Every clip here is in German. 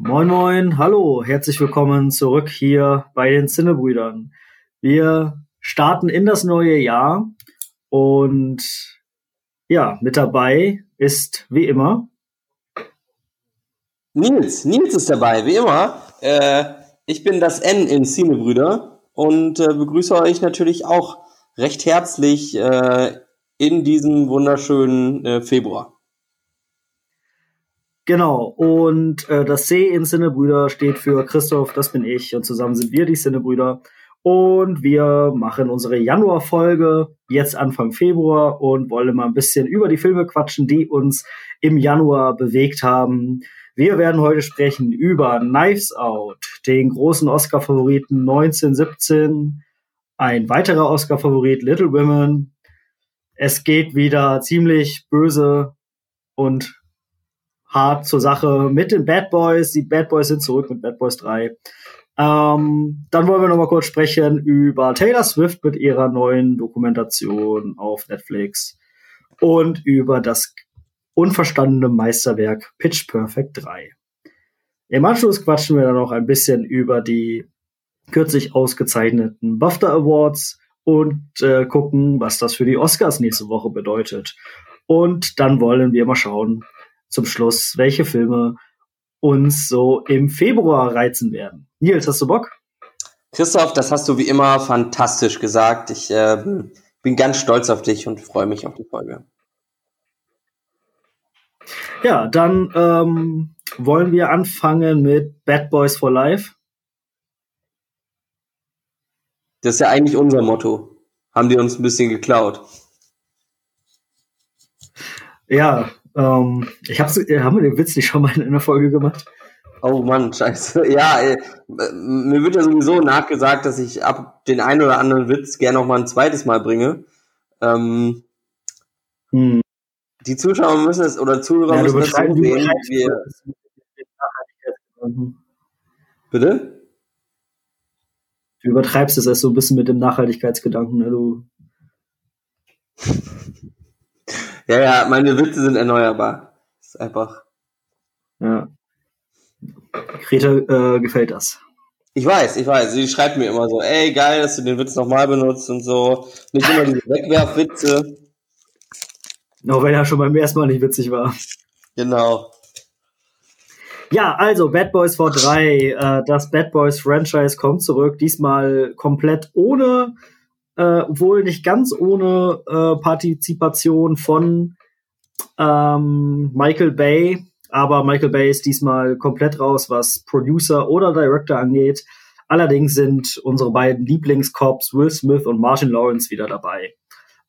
Moin Moin, hallo, herzlich willkommen zurück hier bei den Zinnebrüdern. Wir starten in das neue Jahr und ja, mit dabei ist wie immer Nils. Nils ist dabei, wie immer. Äh, ich bin das N in Cinebrüder und äh, begrüße euch natürlich auch recht herzlich äh, in diesem wunderschönen äh, Februar. Genau, und äh, das C in Sinnebrüder steht für Christoph, das bin ich, und zusammen sind wir die Sinnebrüder. Und wir machen unsere Januar-Folge jetzt Anfang Februar und wollen mal ein bisschen über die Filme quatschen, die uns im Januar bewegt haben. Wir werden heute sprechen über Knives Out, den großen Oscar-Favoriten 1917, ein weiterer Oscar-Favorit Little Women. Es geht wieder ziemlich böse und hart zur Sache mit den Bad Boys. Die Bad Boys sind zurück mit Bad Boys 3. Ähm, dann wollen wir noch mal kurz sprechen über Taylor Swift mit ihrer neuen Dokumentation auf Netflix und über das unverstandene Meisterwerk Pitch Perfect 3. Im Anschluss quatschen wir dann noch ein bisschen über die kürzlich ausgezeichneten BAFTA Awards und äh, gucken, was das für die Oscars nächste Woche bedeutet. Und dann wollen wir mal schauen, zum Schluss, welche Filme uns so im Februar reizen werden. Nils, hast du Bock? Christoph, das hast du wie immer fantastisch gesagt. Ich äh, bin ganz stolz auf dich und freue mich auf die Folge. Ja, dann ähm, wollen wir anfangen mit Bad Boys for Life. Das ist ja eigentlich unser Motto. Haben die uns ein bisschen geklaut. Ja, ähm, ich hab's, äh, haben wir den Witz nicht schon mal in einer Folge gemacht? Oh Mann, scheiße. Ja, ey, mir wird ja sowieso nachgesagt, dass ich ab den einen oder anderen Witz gerne noch mal ein zweites Mal bringe. Ähm, hm. Die Zuschauer müssen es, oder Zuhörer ja, müssen es so sehen, wir... Bitte? Du übertreibst es erst so ein bisschen mit dem Nachhaltigkeitsgedanken, ne? Du Ja, ja, meine Witze sind erneuerbar. Das ist einfach. Ja. Greta äh, gefällt das. Ich weiß, ich weiß. Sie schreibt mir immer so, ey, geil, dass du den Witz nochmal benutzt und so. Nicht immer diese Wegwerfwitze. Auch wenn er schon beim ersten Mal nicht witzig war. Genau. Ja, also Bad Boys vor 3. Äh, das Bad Boys Franchise kommt zurück. Diesmal komplett ohne äh, wohl nicht ganz ohne äh, Partizipation von ähm, Michael Bay, aber Michael Bay ist diesmal komplett raus, was Producer oder Director angeht. Allerdings sind unsere beiden Lieblingscops Will Smith und Martin Lawrence wieder dabei.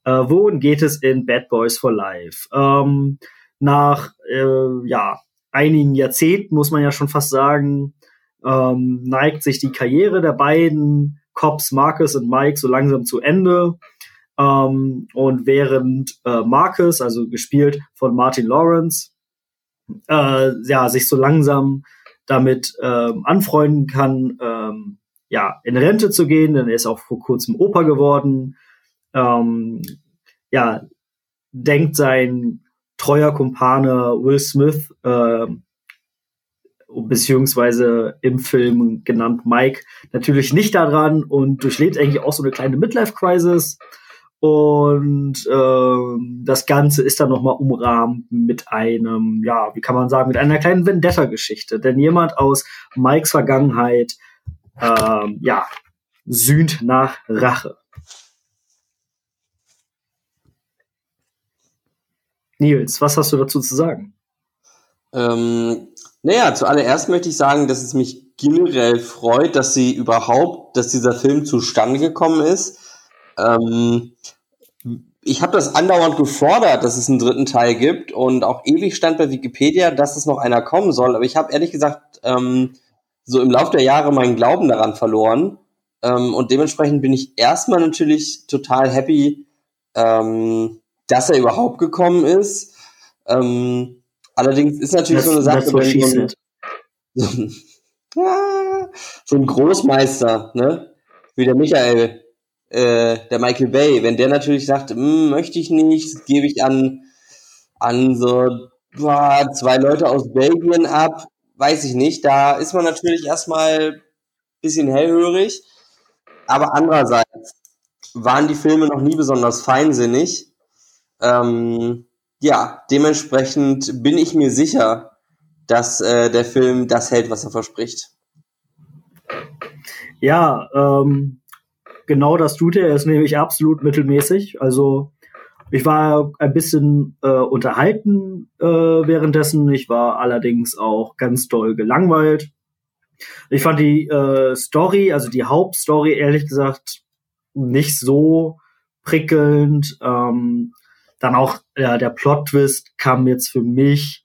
Äh, wohin geht es in Bad Boys for Life? Ähm, nach äh, ja einigen Jahrzehnten muss man ja schon fast sagen, ähm, neigt sich die Karriere der beiden Cops Marcus und Mike so langsam zu Ende. Ähm, und während äh, Marcus, also gespielt von Martin Lawrence, äh, ja, sich so langsam damit ähm, anfreunden kann, ähm, ja, in Rente zu gehen, denn er ist auch vor kurzem Opa geworden. Ähm, ja, denkt sein treuer Kumpane Will Smith äh, beziehungsweise im Film genannt Mike, natürlich nicht daran und durchlebt eigentlich auch so eine kleine Midlife-Crisis. Und ähm, das Ganze ist dann nochmal umrahmt mit einem, ja, wie kann man sagen, mit einer kleinen Vendetta-Geschichte. Denn jemand aus Mikes Vergangenheit, ähm, ja, sühnt nach Rache. Nils, was hast du dazu zu sagen? Ähm, naja, zuallererst möchte ich sagen, dass es mich generell freut, dass sie überhaupt, dass dieser Film zustande gekommen ist. Ähm, ich habe das andauernd gefordert, dass es einen dritten Teil gibt und auch ewig stand bei Wikipedia, dass es noch einer kommen soll. Aber ich habe ehrlich gesagt ähm, so im Laufe der Jahre meinen Glauben daran verloren. Ähm, und dementsprechend bin ich erstmal natürlich total happy, ähm, dass er überhaupt gekommen ist. Ähm, Allerdings ist natürlich das, so eine Sache, wenn so ein, so, ein, so ein Großmeister, ne, wie der Michael, äh, der Michael Bay, wenn der natürlich sagt, hm, möchte ich nicht, gebe ich an, an so boah, zwei Leute aus Belgien ab, weiß ich nicht. Da ist man natürlich erstmal ein bisschen hellhörig. Aber andererseits waren die Filme noch nie besonders feinsinnig. Ähm, ja, dementsprechend bin ich mir sicher, dass äh, der Film das hält, was er verspricht. Ja, ähm, genau das tut er. Er ist nämlich absolut mittelmäßig. Also ich war ein bisschen äh, unterhalten äh, währenddessen. Ich war allerdings auch ganz doll gelangweilt. Ich fand die äh, Story, also die Hauptstory, ehrlich gesagt, nicht so prickelnd. Ähm, dann auch ja, der Plot-Twist kam jetzt für mich,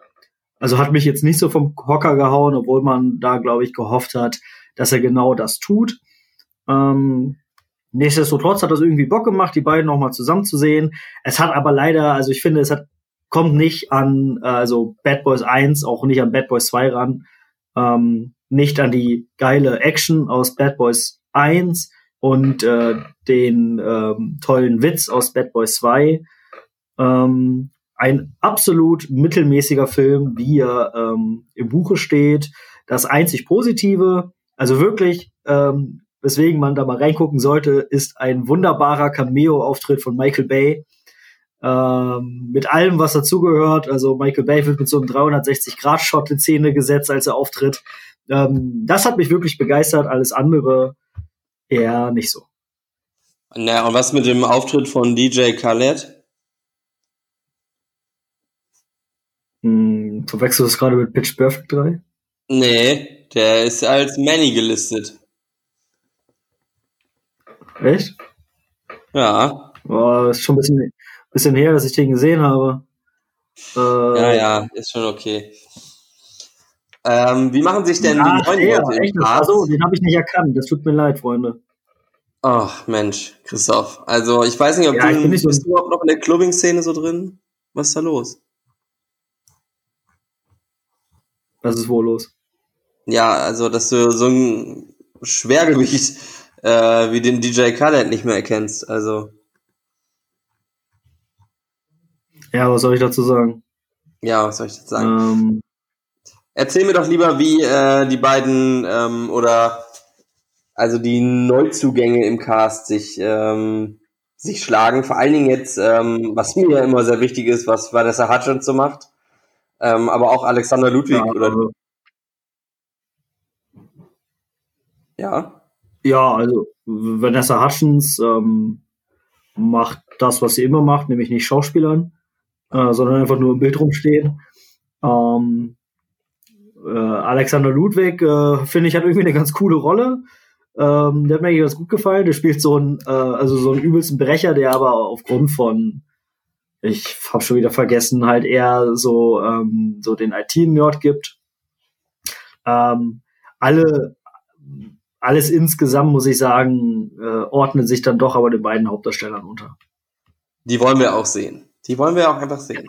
also hat mich jetzt nicht so vom Hocker gehauen, obwohl man da, glaube ich, gehofft hat, dass er genau das tut. Ähm, nichtsdestotrotz hat das irgendwie Bock gemacht, die beiden nochmal zusammenzusehen. Es hat aber leider, also ich finde, es hat, kommt nicht an, also Bad Boys 1, auch nicht an Bad Boys 2 ran, ähm, nicht an die geile Action aus Bad Boys 1 und äh, den ähm, tollen Witz aus Bad Boys 2. Ähm, ein absolut mittelmäßiger Film, wie er ähm, im Buche steht. Das einzig Positive, also wirklich, ähm, weswegen man da mal reingucken sollte, ist ein wunderbarer Cameo-Auftritt von Michael Bay. Ähm, mit allem, was dazugehört. Also Michael Bay wird mit so einem 360-Grad-Shot in Szene gesetzt, als er auftritt. Ähm, das hat mich wirklich begeistert. Alles andere eher nicht so. Na, und was mit dem Auftritt von DJ Khaled? Hm, verwechselst du das gerade mit Pitch Perfect 3? Nee, der ist als Manny gelistet. Echt? Ja. Boah, ist schon ein bisschen, bisschen her, dass ich den gesehen habe. Äh, ja, ja, ist schon okay. Ähm, wie machen sich denn Ach, die neuen der, Leute echt, Achso, den habe ich nicht erkannt. Das tut mir leid, Freunde. Ach, Mensch, Christoph. Also, ich weiß nicht, ob ja, du, bist so du überhaupt noch in der Clubbing-Szene so drin? Was ist da los? Was ist wohl los? Ja, also, dass du so ein Schwergewicht äh, wie den DJ Khaled nicht mehr erkennst. Also. Ja, was soll ich dazu sagen? Ja, was soll ich dazu sagen? Ähm, Erzähl mir doch lieber, wie äh, die beiden ähm, oder also die Neuzugänge im Cast sich ähm, sich schlagen. Vor allen Dingen jetzt, ähm, was mir ja immer sehr wichtig ist, was Vanessa Hutchins so macht, ähm, aber auch Alexander Ludwig ja, oder also, ja. Ja, also Vanessa Hutchins ähm, macht das, was sie immer macht, nämlich nicht Schauspielern, äh, sondern einfach nur im Bild rumstehen. Ähm, äh, Alexander Ludwig, äh, finde ich, hat irgendwie eine ganz coole Rolle. Ähm, der hat mir eigentlich ganz gut gefallen. Der spielt so einen, äh, also so einen übelsten Brecher, der aber aufgrund von, ich habe schon wieder vergessen, halt eher so, ähm, so den IT-Nerd gibt. Ähm, alle, alles insgesamt, muss ich sagen, äh, ordnet sich dann doch aber den beiden Hauptdarstellern unter. Die wollen wir auch sehen. Die wollen wir auch einfach sehen.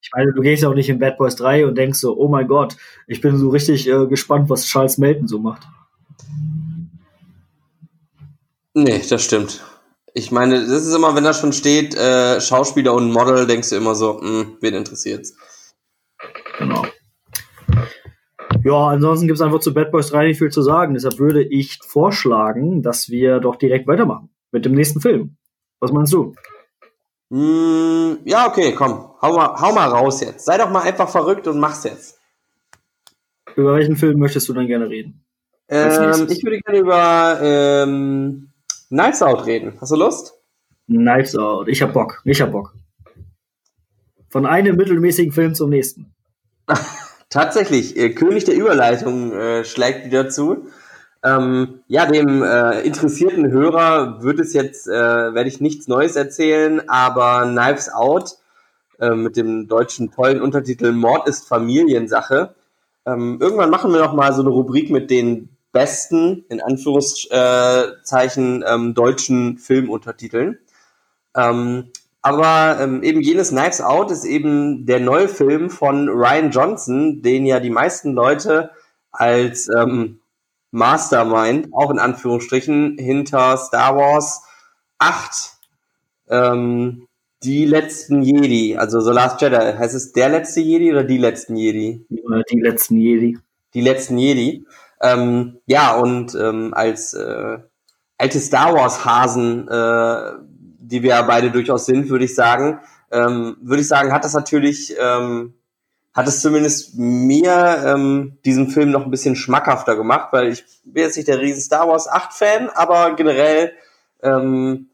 Ich meine, du gehst ja auch nicht in Bad Boys 3 und denkst so, oh mein Gott, ich bin so richtig äh, gespannt, was Charles Melton so macht. Nee, das stimmt. Ich meine, das ist immer, wenn da schon steht, äh, Schauspieler und Model, denkst du immer so, mh, hm, wen interessiert's? Genau. Ja, ansonsten gibt es einfach zu Bad Boys 3 nicht viel zu sagen. Deshalb würde ich vorschlagen, dass wir doch direkt weitermachen mit dem nächsten Film. Was meinst du? Mm, ja, okay, komm. Hau mal, hau mal raus jetzt. Sei doch mal einfach verrückt und mach's jetzt. Über welchen Film möchtest du dann gerne reden? Ähm, ich würde gerne über ähm, Knives Out reden. Hast du Lust? Knives Out. Ich hab Bock. Ich hab Bock. Von einem mittelmäßigen Film zum nächsten. Tatsächlich. Äh, König der Überleitung äh, schlägt wieder zu. Ähm, ja, dem äh, interessierten Hörer wird es jetzt, äh, werde ich nichts Neues erzählen, aber Knives Out äh, mit dem deutschen tollen Untertitel Mord ist Familiensache. Ähm, irgendwann machen wir noch mal so eine Rubrik mit den besten, in Anführungszeichen, ähm, deutschen Filmuntertiteln. Ähm, aber ähm, eben jenes Knives Out ist eben der neue Film von Ryan Johnson, den ja die meisten Leute als ähm, Mastermind, auch in Anführungsstrichen, hinter Star Wars 8, ähm, die letzten Jedi, also The Last Jedi. Heißt es der letzte Jedi oder die letzten Jedi? Die letzten Jedi. die letzten Jedi. Ähm, ja, und ähm, als äh, alte Star Wars Hasen, äh, die wir ja beide durchaus sind, würde ich sagen, ähm, würde ich sagen, hat das natürlich, ähm, hat es zumindest mir ähm, diesen Film noch ein bisschen schmackhafter gemacht, weil ich bin jetzt nicht der riesen Star Wars 8 Fan, aber generell ähm,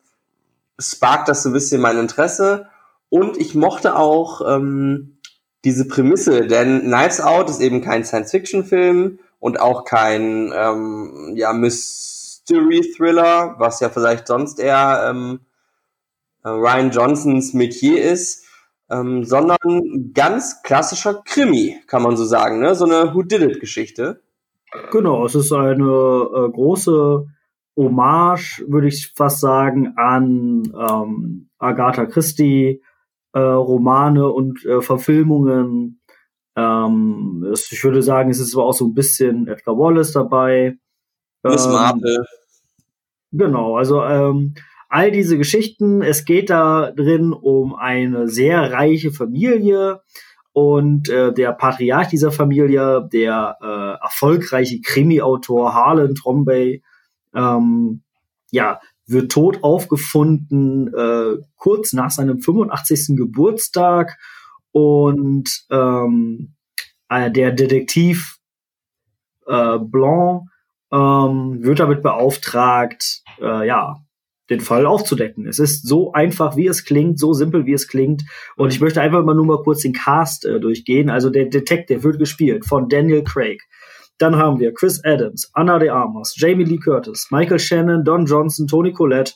sparkt das so ein bisschen mein Interesse. Und ich mochte auch ähm, diese Prämisse, denn Knives Out ist eben kein Science-Fiction-Film und auch kein ähm, ja, Mystery-Thriller, was ja vielleicht sonst eher ähm, äh, Ryan Johnsons Metier ist, ähm, sondern ganz klassischer Krimi, kann man so sagen, ne? So eine Who Did It Geschichte. Genau, es ist eine äh, große Hommage, würde ich fast sagen, an ähm, Agatha Christie, äh, Romane und äh, Verfilmungen. Ähm, ich würde sagen, es ist aber auch so ein bisschen Edgar Wallace dabei. Miss ähm, Marple. Genau, also ähm, all diese Geschichten. Es geht da drin um eine sehr reiche Familie und äh, der Patriarch dieser Familie, der äh, erfolgreiche Krimi-Autor Harlan Trombay, ähm, ja, wird tot aufgefunden äh, kurz nach seinem 85. Geburtstag und ähm, äh, der Detektiv äh, Blanc ähm, wird damit beauftragt, äh, ja, den Fall aufzudecken. Es ist so einfach, wie es klingt, so simpel, wie es klingt. Und ich möchte einfach mal nur mal kurz den Cast äh, durchgehen. Also der Detective wird gespielt von Daniel Craig. Dann haben wir Chris Adams, Anna de Armas, Jamie Lee Curtis, Michael Shannon, Don Johnson, Tony Collette,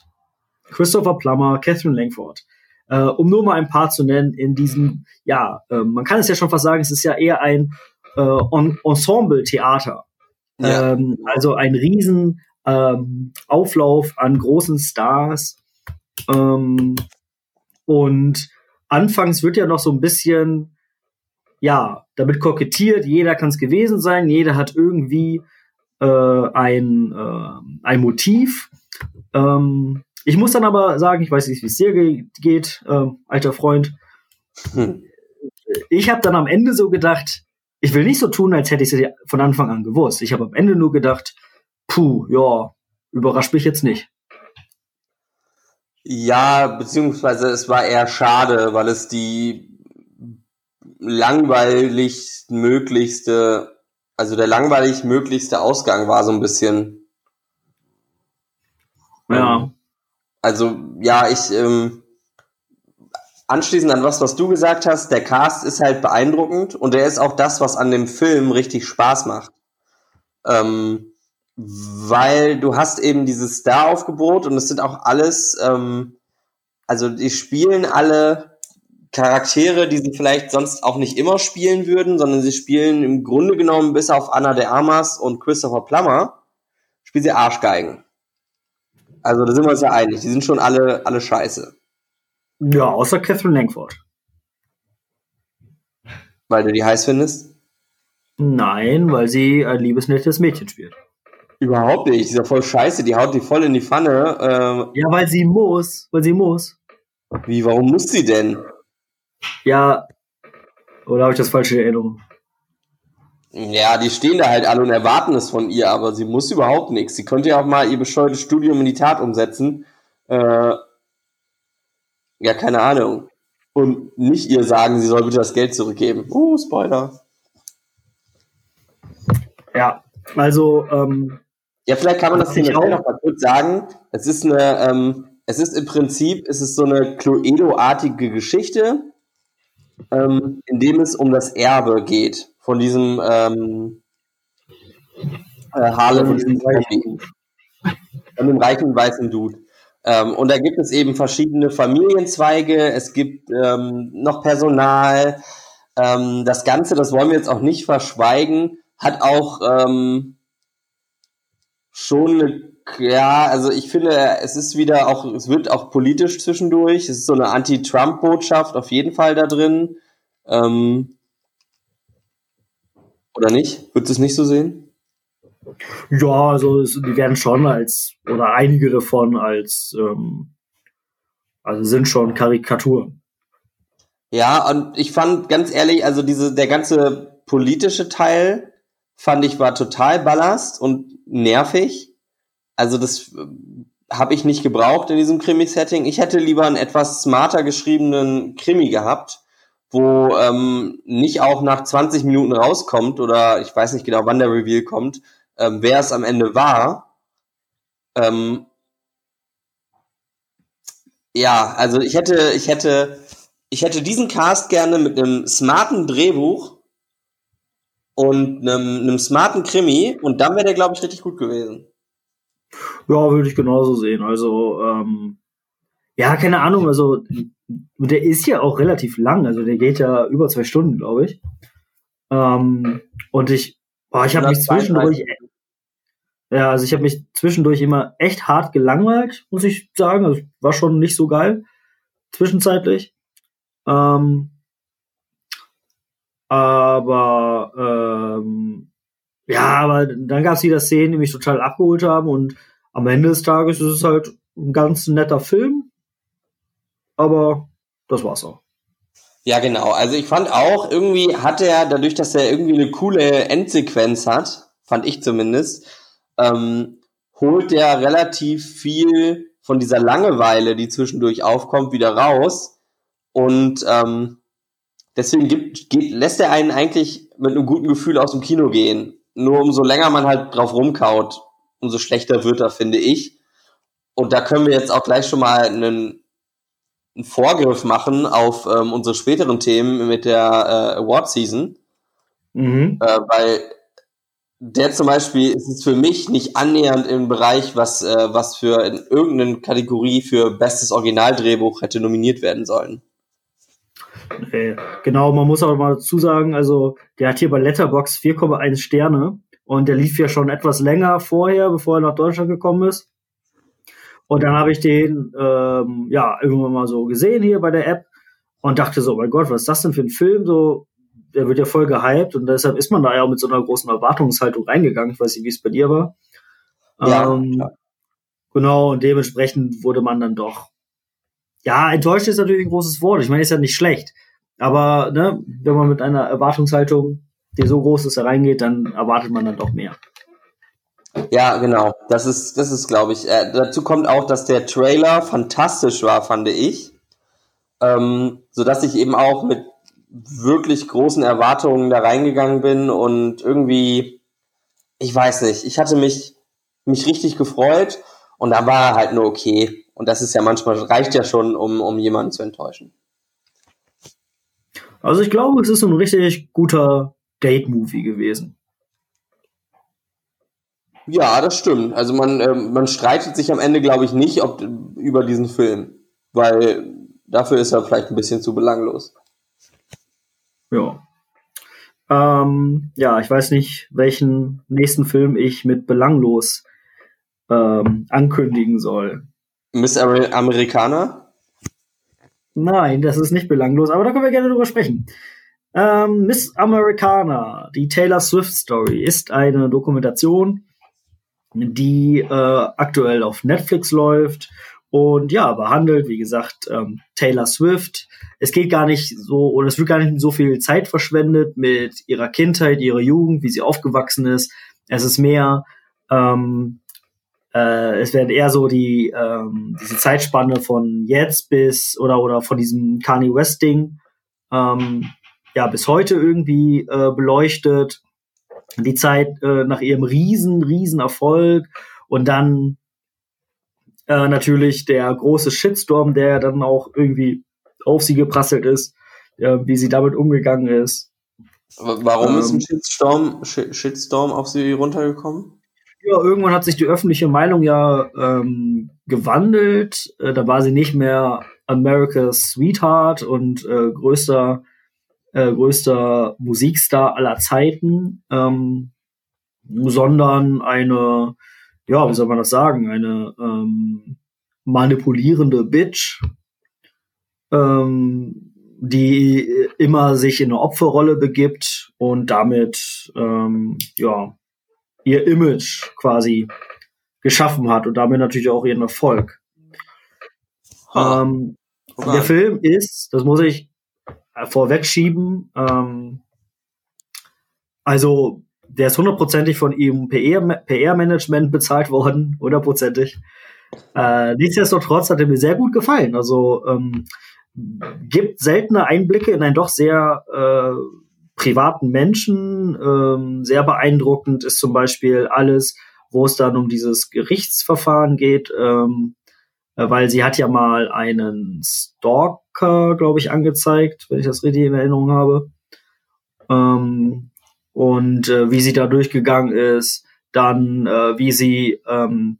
Christopher Plummer, Catherine Langford. Äh, um nur mal ein paar zu nennen in diesem, ja, äh, man kann es ja schon fast sagen, es ist ja eher ein äh, Ensemble-Theater. Ja. Ähm, also ein riesen ähm, Auflauf an großen Stars. Ähm, und anfangs wird ja noch so ein bisschen, ja, damit kokettiert, jeder kann es gewesen sein, jeder hat irgendwie äh, ein, äh, ein Motiv. Ähm, ich muss dann aber sagen, ich weiß nicht, wie es dir ge geht, äh, alter Freund. Hm. Ich habe dann am Ende so gedacht, ich will nicht so tun, als hätte ich es von Anfang an gewusst. Ich habe am Ende nur gedacht, puh, ja, überrascht mich jetzt nicht. Ja, beziehungsweise es war eher schade, weil es die langweilig möglichste, also der langweilig möglichste Ausgang war so ein bisschen. Ja. Also ja, ich ähm, anschließend an was, was du gesagt hast, der Cast ist halt beeindruckend und der ist auch das, was an dem Film richtig Spaß macht. Ähm, weil du hast eben dieses Star-Aufgebot und es sind auch alles, ähm, also die spielen alle Charaktere, die sie vielleicht sonst auch nicht immer spielen würden, sondern sie spielen im Grunde genommen bis auf Anna de Armas und Christopher Plummer, spielen sie Arschgeigen. Also da sind wir uns ja einig, die sind schon alle, alle scheiße. Ja, außer Catherine Langford. Weil du die heiß findest? Nein, weil sie ein liebesnettes Mädchen spielt. Überhaupt nicht. Die ist ja voll scheiße. Die haut die voll in die Pfanne. Ähm, ja, weil sie muss. Weil sie muss. Wie, warum muss sie denn? Ja. Oder habe ich das falsche Erinnerung? Ja, die stehen da halt alle und erwarten es von ihr, aber sie muss überhaupt nichts. Sie könnte ja auch mal ihr bescheuertes Studium in die Tat umsetzen. Äh, ja, keine Ahnung. Und nicht ihr sagen, sie soll bitte das Geld zurückgeben. Oh, Spoiler. Ja, also ähm, ja, vielleicht kann man das hier noch mal kurz sagen. Es ist eine, ähm, es ist im Prinzip, es ist so eine Cluedo-artige Geschichte, ähm, in dem es um das Erbe geht von diesem ähm, äh, Harlem, von dem reichen weißen Dude. Ähm, und da gibt es eben verschiedene Familienzweige, es gibt ähm, noch Personal. Ähm, das Ganze, das wollen wir jetzt auch nicht verschweigen, hat auch ähm, schon eine, ja, also ich finde, es ist wieder auch, es wird auch politisch zwischendurch. Es ist so eine Anti-Trump-Botschaft auf jeden Fall da drin. Ähm, oder nicht? Würdest du es nicht so sehen? Ja, also es, die werden schon als, oder einige davon als, ähm, also sind schon Karikaturen. Ja, und ich fand ganz ehrlich, also diese, der ganze politische Teil fand ich war total ballast und nervig. Also das äh, habe ich nicht gebraucht in diesem Krimi-Setting. Ich hätte lieber einen etwas smarter geschriebenen Krimi gehabt, wo ähm, nicht auch nach 20 Minuten rauskommt oder ich weiß nicht genau, wann der Reveal kommt, ähm, wer es am Ende war. Ähm, ja, also ich hätte, ich hätte, ich hätte diesen Cast gerne mit einem smarten Drehbuch und einem, einem smarten Krimi und dann wäre der, glaube ich, richtig gut gewesen. Ja, würde ich genauso sehen. Also, ähm, ja, keine Ahnung, also der ist ja auch relativ lang, also der geht ja über zwei Stunden, glaube ich. Ähm, und ich, boah, ich habe mich zwischendurch, ja, also ich habe mich zwischendurch immer echt hart gelangweilt, muss ich sagen. Also war schon nicht so geil zwischenzeitlich. Ähm, aber ähm, ja, aber dann gab es wieder Szenen, die mich total abgeholt haben und am Ende des Tages ist es halt ein ganz netter Film. Aber das war's auch. Ja, genau. Also ich fand auch, irgendwie hat er, dadurch, dass er irgendwie eine coole Endsequenz hat, fand ich zumindest, ähm, holt er relativ viel von dieser Langeweile, die zwischendurch aufkommt, wieder raus. Und ähm, deswegen gibt, geht, lässt er einen eigentlich mit einem guten Gefühl aus dem Kino gehen. Nur umso länger man halt drauf rumkaut, umso schlechter wird er, finde ich. Und da können wir jetzt auch gleich schon mal einen, einen Vorgriff machen auf ähm, unsere späteren Themen mit der äh, Award Season. Mhm. Äh, weil der zum Beispiel ist es für mich nicht annähernd im Bereich, was, äh, was für in irgendeiner Kategorie für bestes Originaldrehbuch hätte nominiert werden sollen. Nee, genau, man muss auch mal dazu sagen, also der hat hier bei Letterbox 4,1 Sterne und der lief ja schon etwas länger vorher, bevor er nach Deutschland gekommen ist. Und dann habe ich den ähm, ja irgendwann mal so gesehen hier bei der App und dachte so, oh mein Gott, was ist das denn für ein Film? So, der wird ja voll gehypt und deshalb ist man da ja auch mit so einer großen Erwartungshaltung reingegangen. Ich weiß nicht, wie es bei dir war. Ja, ähm, Genau, und dementsprechend wurde man dann doch. Ja, enttäuscht ist natürlich ein großes Wort. Ich meine, ist ja nicht schlecht. Aber ne, wenn man mit einer Erwartungshaltung, die so groß ist, reingeht, dann erwartet man dann doch mehr. Ja, genau. Das ist, das ist, glaube ich. Äh, dazu kommt auch, dass der Trailer fantastisch war, fand ich. Ähm, so dass ich eben auch mit wirklich großen Erwartungen da reingegangen bin und irgendwie, ich weiß nicht, ich hatte mich, mich richtig gefreut und da war halt nur okay. Und das ist ja manchmal, reicht ja schon, um, um jemanden zu enttäuschen. Also ich glaube, es ist ein richtig guter Date-Movie gewesen. Ja, das stimmt. Also man, äh, man streitet sich am Ende, glaube ich, nicht ob, über diesen Film, weil dafür ist er vielleicht ein bisschen zu belanglos. Ja. Ähm, ja, ich weiß nicht, welchen nächsten Film ich mit belanglos ähm, ankündigen soll. Miss Amer Amerikaner? Nein, das ist nicht belanglos, aber da können wir gerne drüber sprechen. Ähm, Miss Americana, die Taylor Swift Story, ist eine Dokumentation, die äh, aktuell auf Netflix läuft und ja, behandelt, wie gesagt, ähm, Taylor Swift. Es geht gar nicht so, oder es wird gar nicht so viel Zeit verschwendet mit ihrer Kindheit, ihrer Jugend, wie sie aufgewachsen ist. Es ist mehr, ähm, äh, es werden eher so die ähm, diese Zeitspanne von jetzt bis oder oder von diesem Kanye West Ding ähm, ja bis heute irgendwie äh, beleuchtet. Die Zeit äh, nach ihrem riesen riesen Erfolg und dann äh, natürlich der große Shitstorm, der dann auch irgendwie auf sie geprasselt ist, äh, wie sie damit umgegangen ist. Warum ähm, ist ein ähm, Shitstorm, Shitstorm auf sie runtergekommen? Ja, irgendwann hat sich die öffentliche Meinung ja ähm, gewandelt. Äh, da war sie nicht mehr America's Sweetheart und äh, größter, äh, größter Musikstar aller Zeiten, ähm, sondern eine ja, wie soll man das sagen, eine ähm, manipulierende Bitch, ähm, die immer sich in eine Opferrolle begibt und damit ähm, ja ihr Image quasi geschaffen hat und damit natürlich auch ihren Erfolg. Ah. Ähm, der Film ist, das muss ich vorwegschieben, ähm, also der ist hundertprozentig von ihm PR-Management bezahlt worden, hundertprozentig. Äh, nichtsdestotrotz hat er mir sehr gut gefallen. Also ähm, gibt seltene Einblicke in einen doch sehr äh, privaten Menschen. Ähm, sehr beeindruckend ist zum Beispiel alles, wo es dann um dieses Gerichtsverfahren geht, ähm, äh, weil sie hat ja mal einen Stalker, glaube ich, angezeigt, wenn ich das richtig in Erinnerung habe. Ähm, und äh, wie sie da durchgegangen ist, dann äh, wie sie ähm,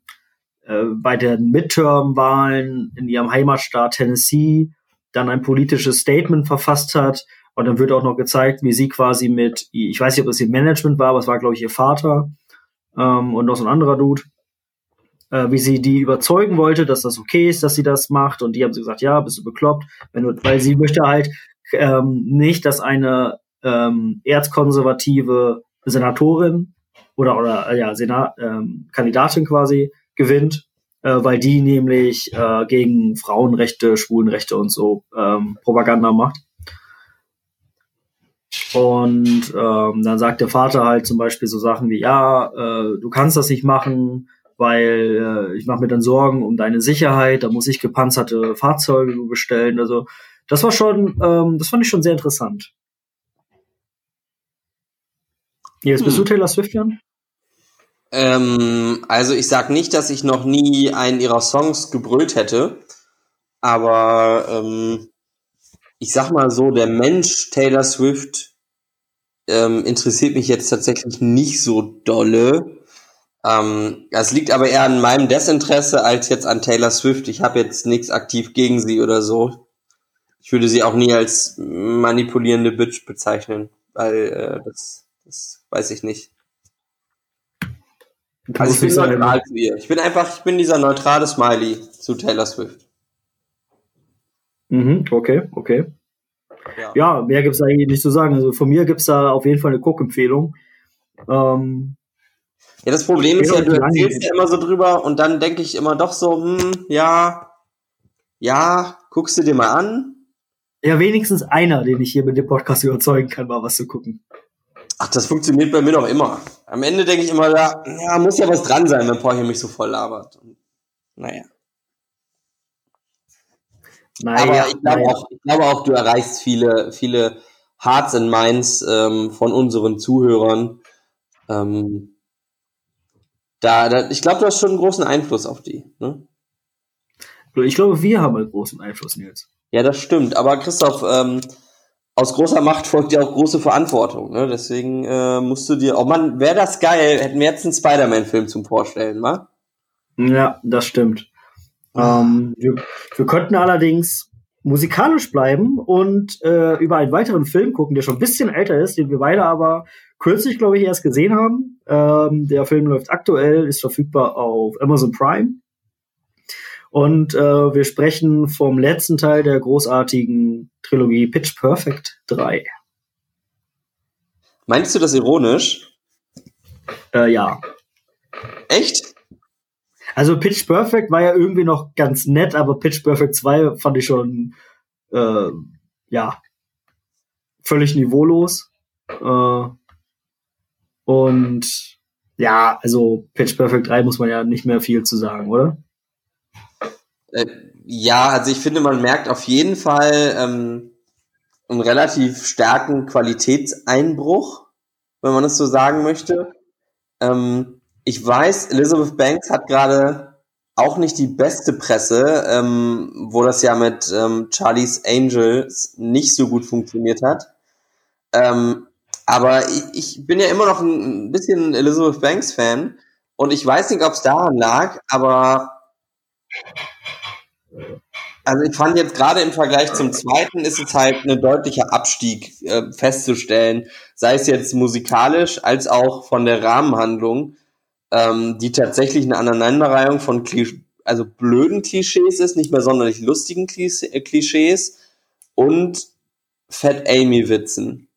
äh, bei den Midterm-Wahlen in ihrem Heimatstaat Tennessee dann ein politisches Statement verfasst hat. Und dann wird auch noch gezeigt, wie sie quasi mit, ich weiß nicht, ob das ihr Management war, aber es war, glaube ich, ihr Vater ähm, und noch so ein anderer Dude, äh, wie sie die überzeugen wollte, dass das okay ist, dass sie das macht. Und die haben sie gesagt, ja, bist du bekloppt, wenn du, weil sie möchte halt ähm, nicht, dass eine ähm, erzkonservative Senatorin oder oder äh, ja Senat ähm, Kandidatin quasi gewinnt, äh, weil die nämlich äh, gegen Frauenrechte, Schwulenrechte und so ähm, Propaganda macht. Und ähm, dann sagt der Vater halt zum Beispiel so Sachen wie, ja, äh, du kannst das nicht machen, weil äh, ich mache mir dann Sorgen um deine Sicherheit, da muss ich gepanzerte Fahrzeuge bestellen. Also das war schon, ähm, das fand ich schon sehr interessant. Jetzt bist hm. du Taylor Swift, Jan? Ähm, also ich sag nicht, dass ich noch nie einen ihrer Songs gebrüllt hätte, aber ähm, ich sag mal so, der Mensch Taylor Swift ähm, interessiert mich jetzt tatsächlich nicht so dolle. Ähm, das liegt aber eher an meinem Desinteresse als jetzt an Taylor Swift. Ich habe jetzt nichts aktiv gegen sie oder so. Ich würde sie auch nie als manipulierende Bitch bezeichnen, weil äh, das, das weiß ich nicht. Also ich bin neutral zu ihr. Ich bin einfach, ich bin dieser neutrale Smiley zu Taylor Swift. Mhm, okay, okay. Ja, ja mehr gibt's eigentlich nicht zu sagen. Also von mir gibt's da auf jeden Fall eine Cook-Empfehlung. Ähm, ja, das Problem ist ja, du erzählst ja immer so drüber und dann denke ich immer doch so, hm, ja, ja, guckst du dir mal an. Ja, wenigstens einer, den ich hier mit dem Podcast überzeugen kann, mal was zu gucken. Ach, das funktioniert bei mir doch immer. Am Ende denke ich immer, ja, ja, muss ja was dran sein, wenn Paul hier mich so voll labert. Und, naja. naja. Aber ich glaube, naja. auch, ich glaube auch, du erreichst viele, viele Hearts and Minds ähm, von unseren Zuhörern. Ähm, da, da, ich glaube, du hast schon einen großen Einfluss auf die. Ne? Ich glaube, wir haben einen großen Einfluss, Nils. Ja, das stimmt. Aber Christoph, ähm, aus großer Macht folgt ja auch große Verantwortung. Ne? Deswegen äh, musst du dir, oh man, wäre das geil, hätten wir jetzt einen Spider-Man-Film zum Vorstellen, wa? Ja, das stimmt. Ähm, wir, wir könnten allerdings musikalisch bleiben und äh, über einen weiteren Film gucken, der schon ein bisschen älter ist, den wir beide aber kürzlich, glaube ich, erst gesehen haben. Ähm, der Film läuft aktuell, ist verfügbar auf Amazon Prime. Und äh, wir sprechen vom letzten Teil der großartigen Trilogie Pitch Perfect 3. Meinst du das ironisch? Äh, ja. Echt? Also Pitch Perfect war ja irgendwie noch ganz nett, aber Pitch Perfect 2 fand ich schon äh, ja völlig niveaulos. Äh, und ja, also Pitch Perfect 3 muss man ja nicht mehr viel zu sagen, oder? Äh, ja, also ich finde, man merkt auf jeden Fall ähm, einen relativ starken Qualitätseinbruch, wenn man es so sagen möchte. Ähm, ich weiß, Elizabeth Banks hat gerade auch nicht die beste Presse, ähm, wo das ja mit ähm, Charlie's Angels nicht so gut funktioniert hat. Ähm, aber ich, ich bin ja immer noch ein bisschen Elizabeth Banks Fan und ich weiß nicht, ob es daran lag, aber also ich fand jetzt gerade im Vergleich zum zweiten ist es halt ein deutlicher Abstieg äh, festzustellen, sei es jetzt musikalisch als auch von der Rahmenhandlung, ähm, die tatsächlich eine Aneinanderreihung von Klisch also blöden Klischees ist, nicht mehr sonderlich lustigen äh, Klischees und Fat Amy Witzen.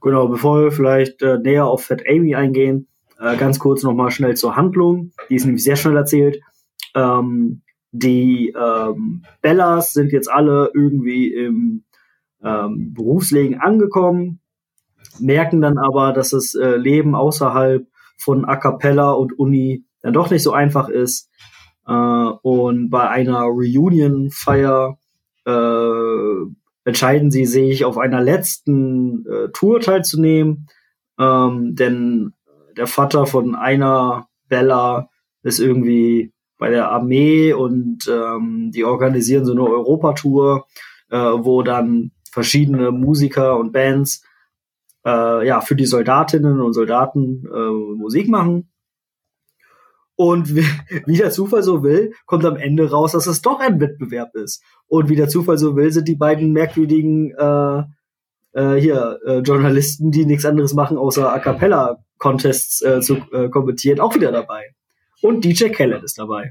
Genau, bevor wir vielleicht äh, näher auf Fat Amy eingehen, äh, ganz kurz nochmal schnell zur Handlung. Die ist nämlich sehr schnell erzählt. Ähm, die ähm, Bellas sind jetzt alle irgendwie im ähm, Berufsleben angekommen. merken dann aber, dass das äh, Leben außerhalb von A Cappella und Uni dann doch nicht so einfach ist. Äh, und bei einer Reunion-Feier äh, entscheiden sie sich, auf einer letzten äh, Tour teilzunehmen. Ähm, denn der Vater von einer Bella ist irgendwie bei der Armee und ähm, die organisieren so eine Europatour, äh, wo dann verschiedene Musiker und Bands äh, ja für die Soldatinnen und Soldaten äh, Musik machen. Und wie, wie der Zufall so will, kommt am Ende raus, dass es doch ein Wettbewerb ist. Und wie der Zufall so will, sind die beiden merkwürdigen äh, äh, hier äh, Journalisten, die nichts anderes machen, außer A cappella Contests äh, zu äh, kommentieren, auch wieder dabei. Und DJ Khaled ist dabei.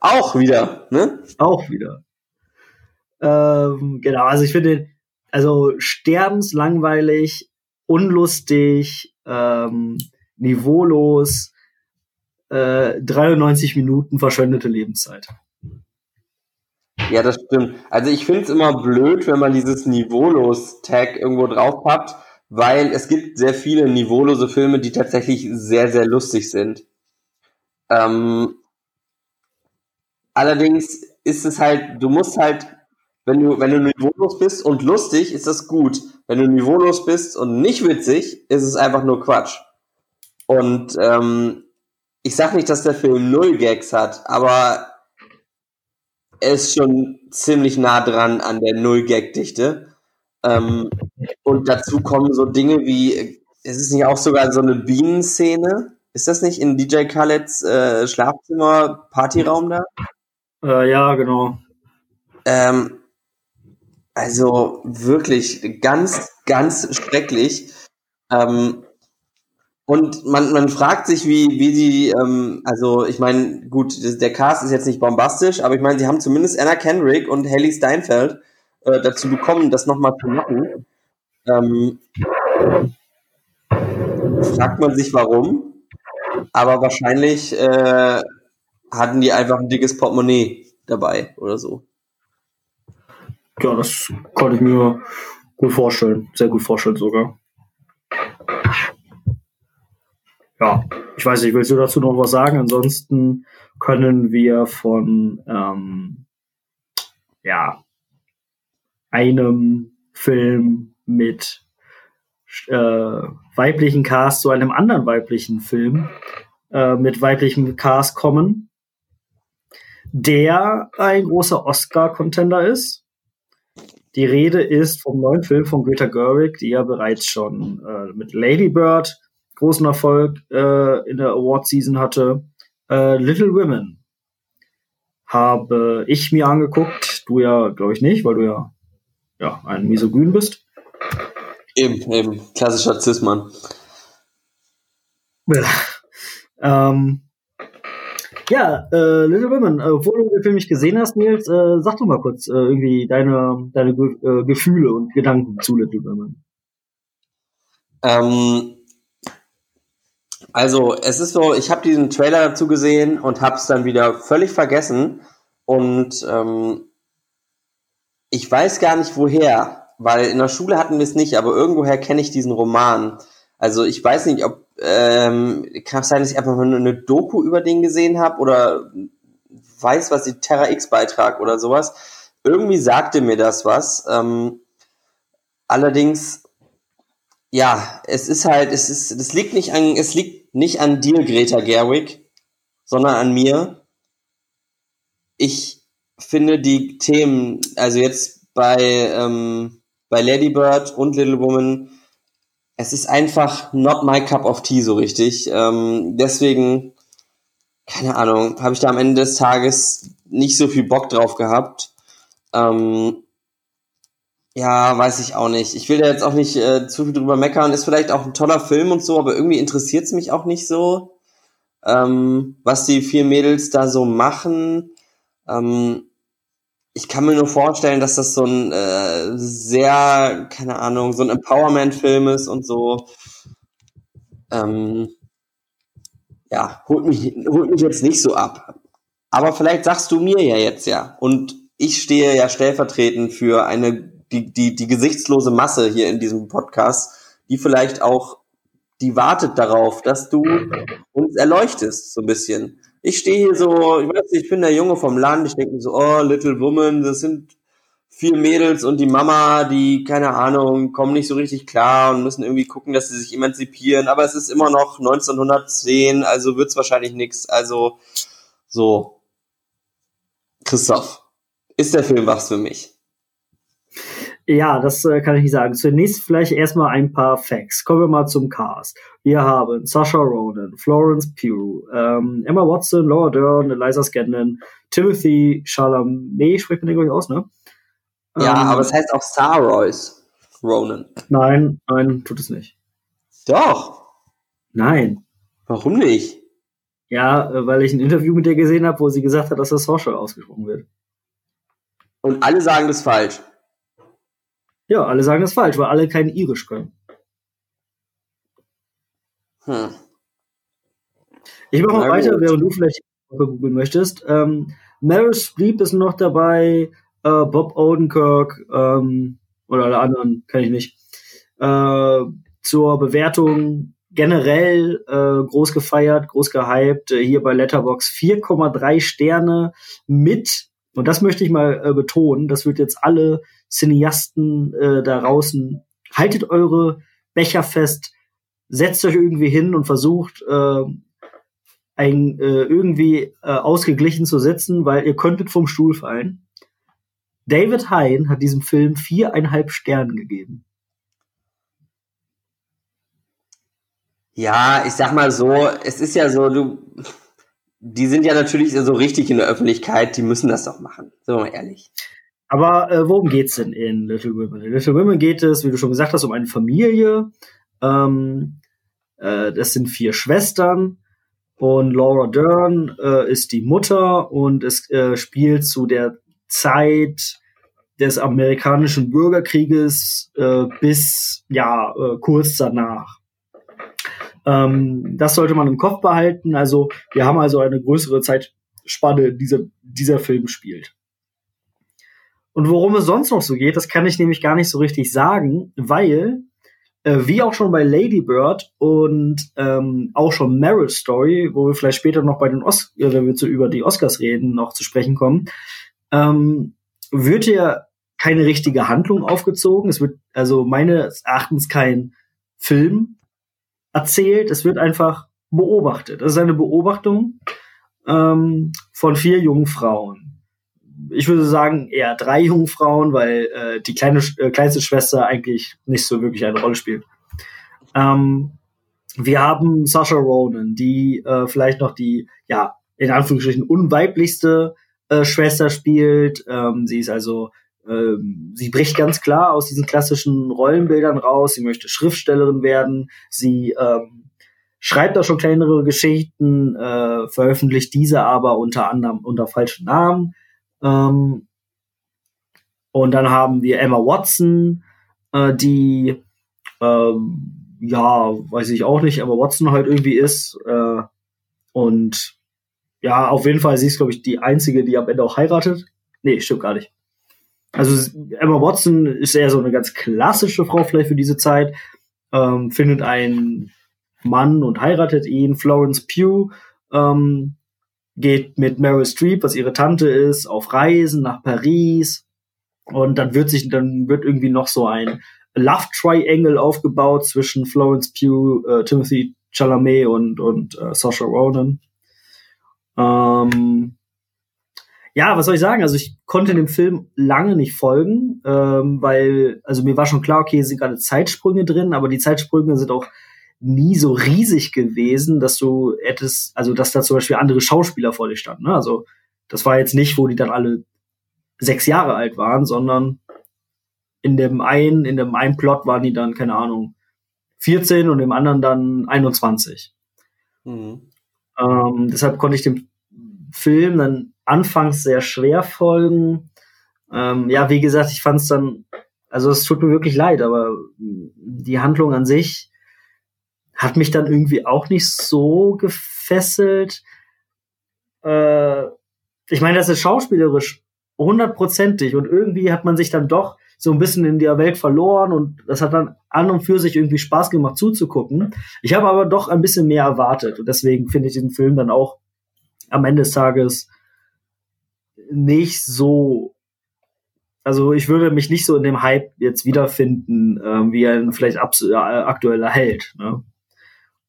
Auch wieder, ne? Auch wieder. Ähm, genau, also ich finde, also sterbenslangweilig, unlustig, ähm, niveaulos, äh, 93 Minuten verschwendete Lebenszeit. Ja, das stimmt. Also ich finde es immer blöd, wenn man dieses Niveaulos-Tag irgendwo drauf hat, weil es gibt sehr viele niveaulose Filme, die tatsächlich sehr, sehr lustig sind. Ähm, allerdings ist es halt, du musst halt, wenn du, wenn du niveaulos bist und lustig, ist das gut. Wenn du niveaulos bist und nicht witzig, ist es einfach nur Quatsch. Und ähm, ich sag nicht, dass der Film null Gags hat, aber er ist schon ziemlich nah dran an der Null-Gag-Dichte. Ähm, und dazu kommen so Dinge wie, es ist nicht auch sogar so eine Bienenszene? Ist das nicht in DJ Khaleds äh, Schlafzimmer, Partyraum da? Äh, ja, genau. Ähm, also wirklich ganz, ganz schrecklich. Ähm, und man, man fragt sich, wie, wie die, ähm, also ich meine, gut, der Cast ist jetzt nicht bombastisch, aber ich meine, sie haben zumindest Anna Kendrick und Haley Steinfeld äh, dazu bekommen, das nochmal zu machen. Ähm, fragt man sich warum, aber wahrscheinlich äh, hatten die einfach ein dickes Portemonnaie dabei oder so. Ja, das konnte ich mir gut vorstellen, sehr gut vorstellen sogar ja, ich weiß nicht, willst du dazu noch was sagen? Ansonsten können wir von ähm, ja einem Film mit äh, weiblichen Cast zu einem anderen weiblichen Film äh, mit weiblichem Cast kommen, der ein großer Oscar-Contender ist. Die Rede ist vom neuen Film von Greta Gerwig, die ja bereits schon äh, mit Lady Bird großen Erfolg äh, in der Award-Season hatte. Äh, Little Women habe ich mir angeguckt. Du ja, glaube ich, nicht, weil du ja, ja ein Misogyn bist. Eben, eben. Klassischer Cis-Mann. Ja. ähm, ja, äh, Little Women, äh, obwohl du den Film nicht gesehen hast, Nils, äh, sag doch mal kurz äh, irgendwie deine, deine äh, Gefühle und Gedanken zu Little Women. Ähm, also es ist so, ich habe diesen Trailer dazu gesehen und habe es dann wieder völlig vergessen und ähm, ich weiß gar nicht woher, weil in der Schule hatten wir es nicht, aber irgendwoher kenne ich diesen Roman. Also ich weiß nicht, ob ähm, kann es sein, dass ich einfach nur eine Doku über den gesehen habe oder weiß, was die Terra X Beitrag oder sowas. Irgendwie sagte mir das was. Ähm, allerdings ja, es ist halt, es ist, es liegt nicht an, es liegt nicht an dir, Greta Gerwig, sondern an mir. Ich finde die Themen, also jetzt bei, ähm, bei Lady Bird und Little Woman, es ist einfach not my cup of tea so richtig. Ähm, deswegen, keine Ahnung, habe ich da am Ende des Tages nicht so viel Bock drauf gehabt. Ähm, ja, weiß ich auch nicht. Ich will da jetzt auch nicht äh, zu viel drüber meckern. Ist vielleicht auch ein toller Film und so, aber irgendwie interessiert es mich auch nicht so, ähm, was die vier Mädels da so machen. Ähm, ich kann mir nur vorstellen, dass das so ein äh, sehr, keine Ahnung, so ein Empowerment-Film ist und so. Ähm, ja, holt mich, holt mich jetzt nicht so ab. Aber vielleicht sagst du mir ja jetzt ja. Und ich stehe ja stellvertretend für eine die, die, die gesichtslose Masse hier in diesem Podcast, die vielleicht auch, die wartet darauf, dass du uns erleuchtest, so ein bisschen. Ich stehe hier so, ich weiß nicht, ich bin der Junge vom Land, ich denke mir so, oh, Little Woman, das sind vier Mädels und die Mama, die, keine Ahnung, kommen nicht so richtig klar und müssen irgendwie gucken, dass sie sich emanzipieren, aber es ist immer noch 1910, also wird's wahrscheinlich nix. Also, so. Christoph, ist der Film was für mich? Ja, das äh, kann ich nicht sagen. Zunächst vielleicht erstmal ein paar Facts. Kommen wir mal zum Cast. Wir haben Sasha Ronan, Florence Pugh, ähm, Emma Watson, Laura Dern, Eliza Scanlon, Timothy Chalamet, spricht man den glaube ich aus, ne? Ja, ähm, aber es heißt auch Star Royce Ronan. Nein, nein, tut es nicht. Doch. Nein. Warum nicht? Ja, äh, weil ich ein Interview mit ihr gesehen habe, wo sie gesagt hat, dass das Sasha ausgesprochen wird. Und alle sagen das falsch. Ja, alle sagen das falsch, weil alle kein Irisch können. Hm. Ich mache mal weiter, während du vielleicht googeln möchtest. Ähm, Meryl Streep ist noch dabei, äh, Bob Odenkirk ähm, oder alle anderen, kann ich nicht. Äh, zur Bewertung generell äh, groß gefeiert, groß gehypt. Äh, hier bei Letterbox 4,3 Sterne mit, und das möchte ich mal äh, betonen, das wird jetzt alle Cineasten äh, da draußen, haltet eure Becher fest, setzt euch irgendwie hin und versucht, äh, ein, äh, irgendwie äh, ausgeglichen zu sitzen, weil ihr könntet vom Stuhl fallen. David Hein hat diesem Film viereinhalb Sterne gegeben. Ja, ich sag mal so, es ist ja so, du, die sind ja natürlich so richtig in der Öffentlichkeit, die müssen das doch machen, sind wir mal ehrlich. Aber äh, worum geht's denn in Little Women? In Little Women geht es, wie du schon gesagt hast, um eine Familie. Ähm, äh, das sind vier Schwestern und Laura Dern äh, ist die Mutter und es äh, spielt zu der Zeit des amerikanischen Bürgerkrieges äh, bis ja äh, kurz danach. Ähm, das sollte man im Kopf behalten. Also wir haben also eine größere Zeitspanne, die dieser, Film spielt. Und worum es sonst noch so geht, das kann ich nämlich gar nicht so richtig sagen, weil äh, wie auch schon bei Lady Bird und ähm, auch schon Meryl Story, wo wir vielleicht später noch bei den Os äh, wenn wir zu, über die Oscars reden, noch zu sprechen kommen, ähm, wird hier keine richtige Handlung aufgezogen. Es wird also meines Erachtens kein Film erzählt. Es wird einfach beobachtet. Das ist eine Beobachtung ähm, von vier jungen Frauen. Ich würde sagen eher drei jungen Frauen, weil äh, die kleine äh, kleinste Schwester eigentlich nicht so wirklich eine Rolle spielt. Ähm, wir haben Sasha Ronan, die äh, vielleicht noch die, ja, in Anführungsstrichen unweiblichste äh, Schwester spielt. Ähm, sie ist also, sie bricht ganz klar aus diesen klassischen Rollenbildern raus. Sie möchte Schriftstellerin werden. Sie ähm, schreibt auch schon kleinere Geschichten, äh, veröffentlicht diese aber unter anderem unter falschen Namen. Ähm, und dann haben wir Emma Watson, äh, die ähm, ja, weiß ich auch nicht, aber Watson halt irgendwie ist. Äh, und ja, auf jeden Fall, sie ist, glaube ich, die einzige, die am Ende auch heiratet. Nee, stimmt gar nicht. Also Emma Watson ist eher so eine ganz klassische Frau vielleicht für diese Zeit, ähm, findet einen Mann und heiratet ihn. Florence Pugh ähm, geht mit Meryl Streep, was ihre Tante ist, auf Reisen nach Paris. Und dann wird sich, dann wird irgendwie noch so ein Love Triangle aufgebaut zwischen Florence Pugh, äh, Timothy Chalamet und, und äh, Saoirse Ronan. Ähm, ja, was soll ich sagen? Also ich konnte dem Film lange nicht folgen, ähm, weil, also mir war schon klar, okay, es sind gerade Zeitsprünge drin, aber die Zeitsprünge sind auch nie so riesig gewesen, dass du hättest, also dass da zum Beispiel andere Schauspieler vor dir standen. Ne? Also das war jetzt nicht, wo die dann alle sechs Jahre alt waren, sondern in dem einen, in dem einen Plot waren die dann, keine Ahnung, 14 und im anderen dann 21. Mhm. Ähm, deshalb konnte ich dem Film dann anfangs sehr schwer folgen. Ähm, ja, wie gesagt, ich fand es dann, also es tut mir wirklich leid, aber die Handlung an sich hat mich dann irgendwie auch nicht so gefesselt. Äh, ich meine, das ist schauspielerisch hundertprozentig und irgendwie hat man sich dann doch so ein bisschen in der Welt verloren und das hat dann an und für sich irgendwie Spaß gemacht zuzugucken. Ich habe aber doch ein bisschen mehr erwartet und deswegen finde ich diesen Film dann auch am Ende des Tages nicht so also ich würde mich nicht so in dem Hype jetzt wiederfinden, ähm, wie ein vielleicht äh, aktueller Held. Ne?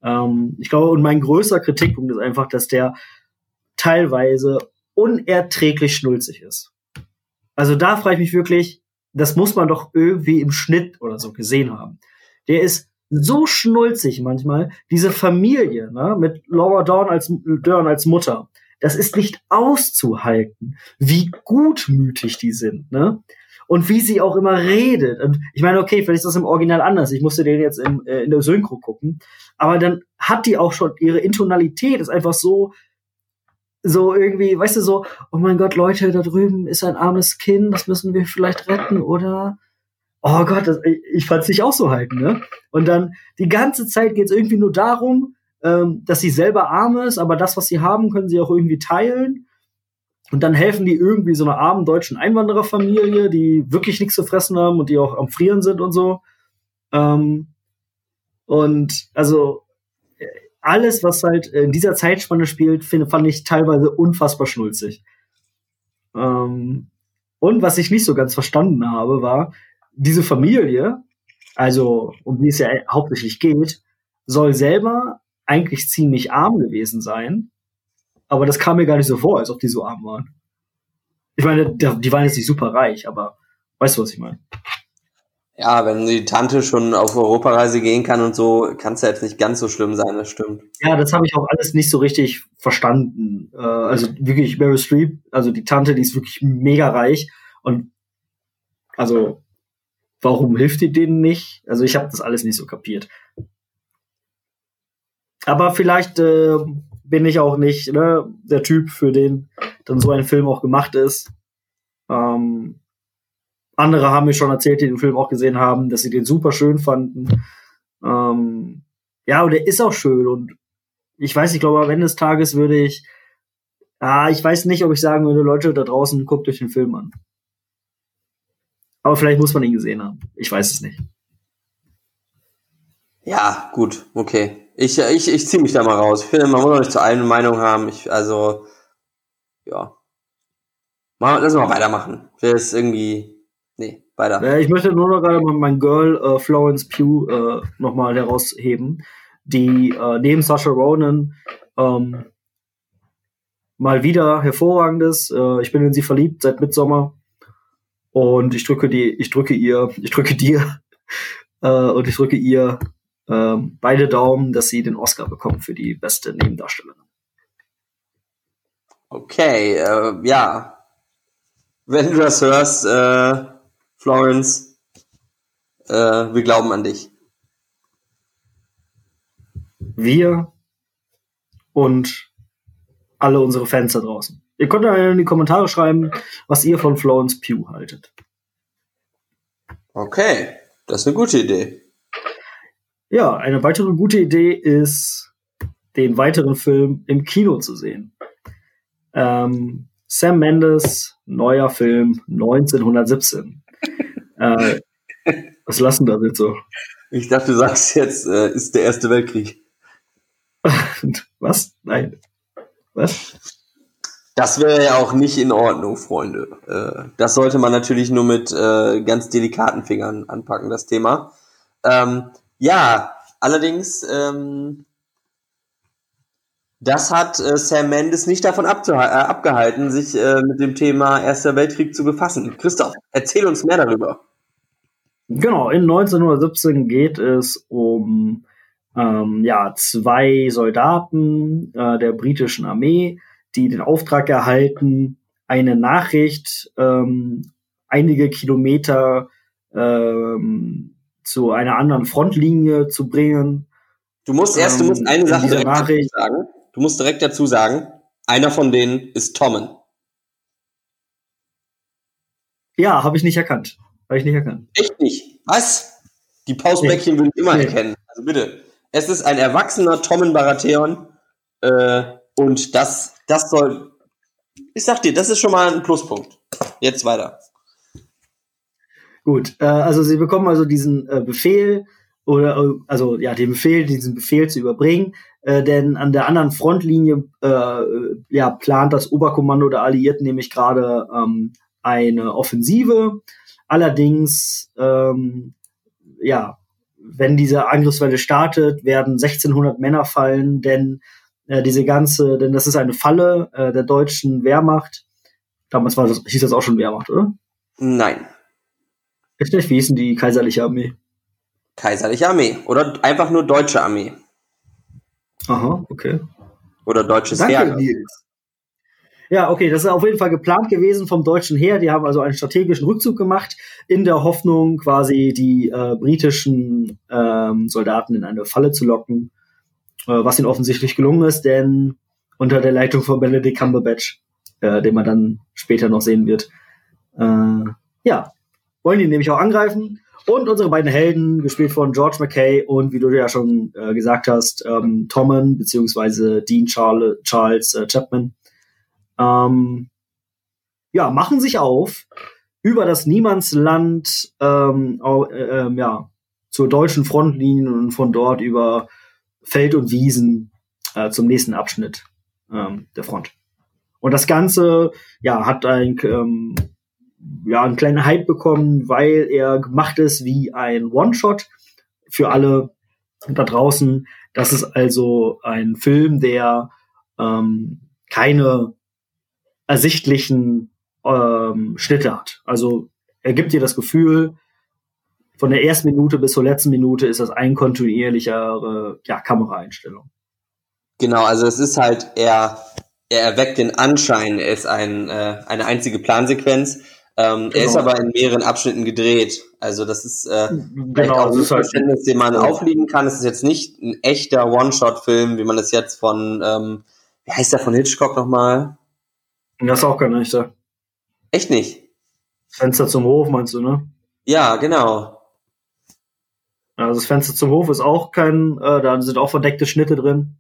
Ähm, ich glaube, und mein größter Kritikpunkt ist einfach, dass der teilweise unerträglich schnulzig ist. Also da frage ich mich wirklich, das muss man doch irgendwie im Schnitt oder so gesehen haben. Der ist so schnulzig manchmal, diese Familie, ne, mit Laura Dern als, Dern als Mutter. Das ist nicht auszuhalten, wie gutmütig die sind, ne? Und wie sie auch immer redet. Und ich meine, okay, vielleicht ist das im Original anders. Ich musste den jetzt im, äh, in der Synchro gucken. Aber dann hat die auch schon ihre Intonalität ist einfach so, so irgendwie, weißt du, so, oh mein Gott, Leute, da drüben ist ein armes Kind, das müssen wir vielleicht retten, oder? Oh Gott, das, ich fand es nicht auch so halten, ne? Und dann die ganze Zeit geht es irgendwie nur darum, ähm, dass sie selber arm ist, aber das, was sie haben, können sie auch irgendwie teilen. Und dann helfen die irgendwie so einer armen deutschen Einwandererfamilie, die wirklich nichts zu fressen haben und die auch am Frieren sind und so. Ähm, und also alles, was halt in dieser Zeitspanne spielt, finde, fand ich teilweise unfassbar schnulzig. Ähm, und was ich nicht so ganz verstanden habe, war, diese Familie, also um die es ja hauptsächlich geht, soll selber eigentlich ziemlich arm gewesen sein. Aber das kam mir gar nicht so vor, als ob die so arm waren. Ich meine, die waren jetzt nicht super reich, aber weißt du, was ich meine? Ja, wenn die Tante schon auf Europareise gehen kann und so, kann es ja jetzt nicht ganz so schlimm sein, das stimmt. Ja, das habe ich auch alles nicht so richtig verstanden. Äh, also wirklich Meryl Streep, also die Tante, die ist wirklich mega reich und also warum hilft die denen nicht? Also ich habe das alles nicht so kapiert. Aber vielleicht äh, bin ich auch nicht ne, der Typ, für den dann so ein Film auch gemacht ist. Ähm, andere haben mir schon erzählt, die den Film auch gesehen haben, dass sie den super schön fanden. Ähm, ja, und der ist auch schön. Und ich weiß, ich glaube, am Ende des Tages würde ich, ah, ich weiß nicht, ob ich sagen würde, Leute da draußen, guckt euch den Film an. Aber vielleicht muss man ihn gesehen haben. Ich weiß es nicht. Ja, gut, okay. Ich, ich, ich ziehe mich da mal raus. Ich finde, man muss auch nicht zu allen Meinung haben. Ich, also, ja. Mal, lass mal weitermachen. Das ist irgendwie, Nee, weiter. Äh, ich möchte nur noch gerade mal mein Girl äh, Florence Pugh äh, nochmal herausheben, die äh, neben Sasha Ronan ähm, mal wieder hervorragendes. Äh, ich bin in sie verliebt seit Midsommer und ich drücke die, ich drücke ihr, ich drücke dir äh, und ich drücke ihr äh, beide Daumen, dass sie den Oscar bekommt für die beste Nebendarstellerin. Okay, äh, ja. Wenn du das hörst, äh, Florence, äh, wir glauben an dich. Wir und alle unsere Fans da draußen. Ihr könnt in die Kommentare schreiben, was ihr von Florence Pugh haltet. Okay, das ist eine gute Idee. Ja, eine weitere gute Idee ist, den weiteren Film im Kino zu sehen. Ähm, Sam Mendes, neuer Film 1917. Äh, was lassen da jetzt so? Ich dachte, du sagst jetzt, äh, ist der Erste Weltkrieg. was? Nein. Was? Das wäre ja auch nicht in Ordnung, Freunde. Äh, das sollte man natürlich nur mit äh, ganz delikaten Fingern anpacken, das Thema. Ja, allerdings, ähm, das hat äh, Sam Mendes nicht davon äh, abgehalten, sich äh, mit dem Thema Erster Weltkrieg zu befassen. Christoph, erzähl uns mehr darüber. Genau, in 1917 geht es um ähm, ja, zwei Soldaten äh, der britischen Armee, die den Auftrag erhalten, eine Nachricht ähm, einige Kilometer ähm, zu einer anderen Frontlinie zu bringen. Du musst erst, du musst eine ähm, Sache direkt Nachricht, sagen. Du musst direkt dazu sagen, einer von denen ist Tommen. Ja, habe ich nicht erkannt. Habe ich nicht erkannt. Echt nicht? Was? Die Pausbäckchen nee. würde ich immer nee. erkennen. Also bitte. Es ist ein erwachsener Tommen Baratheon. Äh, und das, das soll. Ich sag dir, das ist schon mal ein Pluspunkt. Jetzt weiter. Gut, äh, also sie bekommen also diesen äh, Befehl oder äh, also ja den Befehl, diesen Befehl zu überbringen, äh, denn an der anderen Frontlinie äh, ja plant das Oberkommando der Alliierten nämlich gerade ähm, eine Offensive. Allerdings ähm, ja, wenn diese Angriffswelle startet, werden 1600 Männer fallen, denn äh, diese ganze, denn das ist eine Falle äh, der deutschen Wehrmacht. Damals war das, hieß das auch schon Wehrmacht, oder? Nein. Echt nicht? Wie hieß denn die kaiserliche Armee? Kaiserliche Armee. Oder einfach nur deutsche Armee. Aha, okay. Oder deutsches Danke, Heer. Nils. Ja, okay, das ist auf jeden Fall geplant gewesen vom deutschen Heer. Die haben also einen strategischen Rückzug gemacht, in der Hoffnung, quasi die äh, britischen ähm, Soldaten in eine Falle zu locken, äh, was ihnen offensichtlich gelungen ist, denn unter der Leitung von Benedict Cumberbatch, äh, den man dann später noch sehen wird, äh, ja, wollen die nämlich auch angreifen. Und unsere beiden Helden, gespielt von George McKay und wie du ja schon äh, gesagt hast, ähm, Tommen beziehungsweise Dean Charles, Charles äh, Chapman, ähm, ja, machen sich auf über das Niemandsland ähm, äh, äh, ja, zur deutschen Frontlinie und von dort über Feld und Wiesen äh, zum nächsten Abschnitt ähm, der Front. Und das Ganze ja, hat ein, ähm, ja, einen kleinen Hype bekommen, weil er gemacht ist wie ein One-Shot für alle da draußen. Das ist also ein Film, der ähm, keine ersichtlichen ähm, Schnitte hat. Also er gibt dir das Gefühl, von der ersten Minute bis zur letzten Minute ist das ein kontinuierlichere ja, Kameraeinstellung. Genau, also es ist halt, er, er erweckt den Anschein, er ist ein, äh, eine einzige Plansequenz. Ähm, genau. Er ist genau. aber in mehreren Abschnitten gedreht. Also das ist äh, genau, auch ein halt Verständnis, den man aufliegen kann. Es ist jetzt nicht ein echter One-Shot-Film, wie man es jetzt von, ähm, wie heißt der von Hitchcock nochmal? Das ist auch kein echter. Echt nicht? Fenster zum Hof meinst du, ne? Ja, genau. Also das Fenster zum Hof ist auch kein, äh, da sind auch verdeckte Schnitte drin.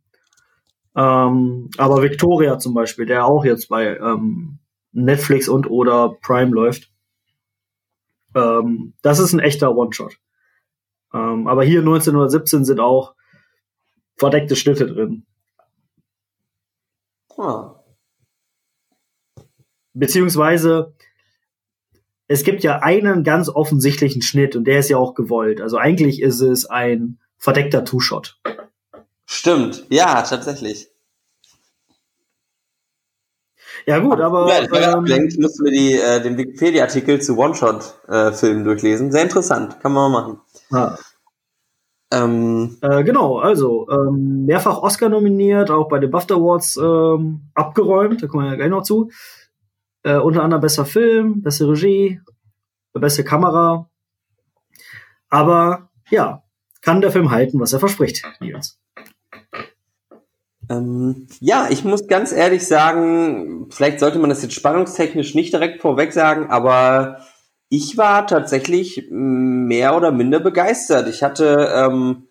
Ähm, aber Victoria zum Beispiel, der auch jetzt bei ähm, Netflix und oder Prime läuft, ähm, das ist ein echter One-Shot. Ähm, aber hier 1917 sind auch verdeckte Schnitte drin. Ah. Beziehungsweise es gibt ja einen ganz offensichtlichen Schnitt und der ist ja auch gewollt. Also eigentlich ist es ein verdeckter Two-Shot. Stimmt, ja, tatsächlich. Ja gut, aber ja, ich, ähm, ich musste mir die, äh, den Wikipedia-Artikel zu One-Shot-Filmen durchlesen. Sehr interessant, kann man mal machen. Ah. Ähm, äh, genau, also ähm, mehrfach Oscar nominiert, auch bei den BAFTA Awards ähm, abgeräumt, da kommen wir ja gleich noch zu. Äh, unter anderem besser Film, bessere Regie, beste Kamera. Aber ja, kann der Film halten, was er verspricht, Nils? Ähm, ja, ich muss ganz ehrlich sagen, vielleicht sollte man das jetzt spannungstechnisch nicht direkt vorweg sagen, aber ich war tatsächlich mehr oder minder begeistert. Ich hatte ähm,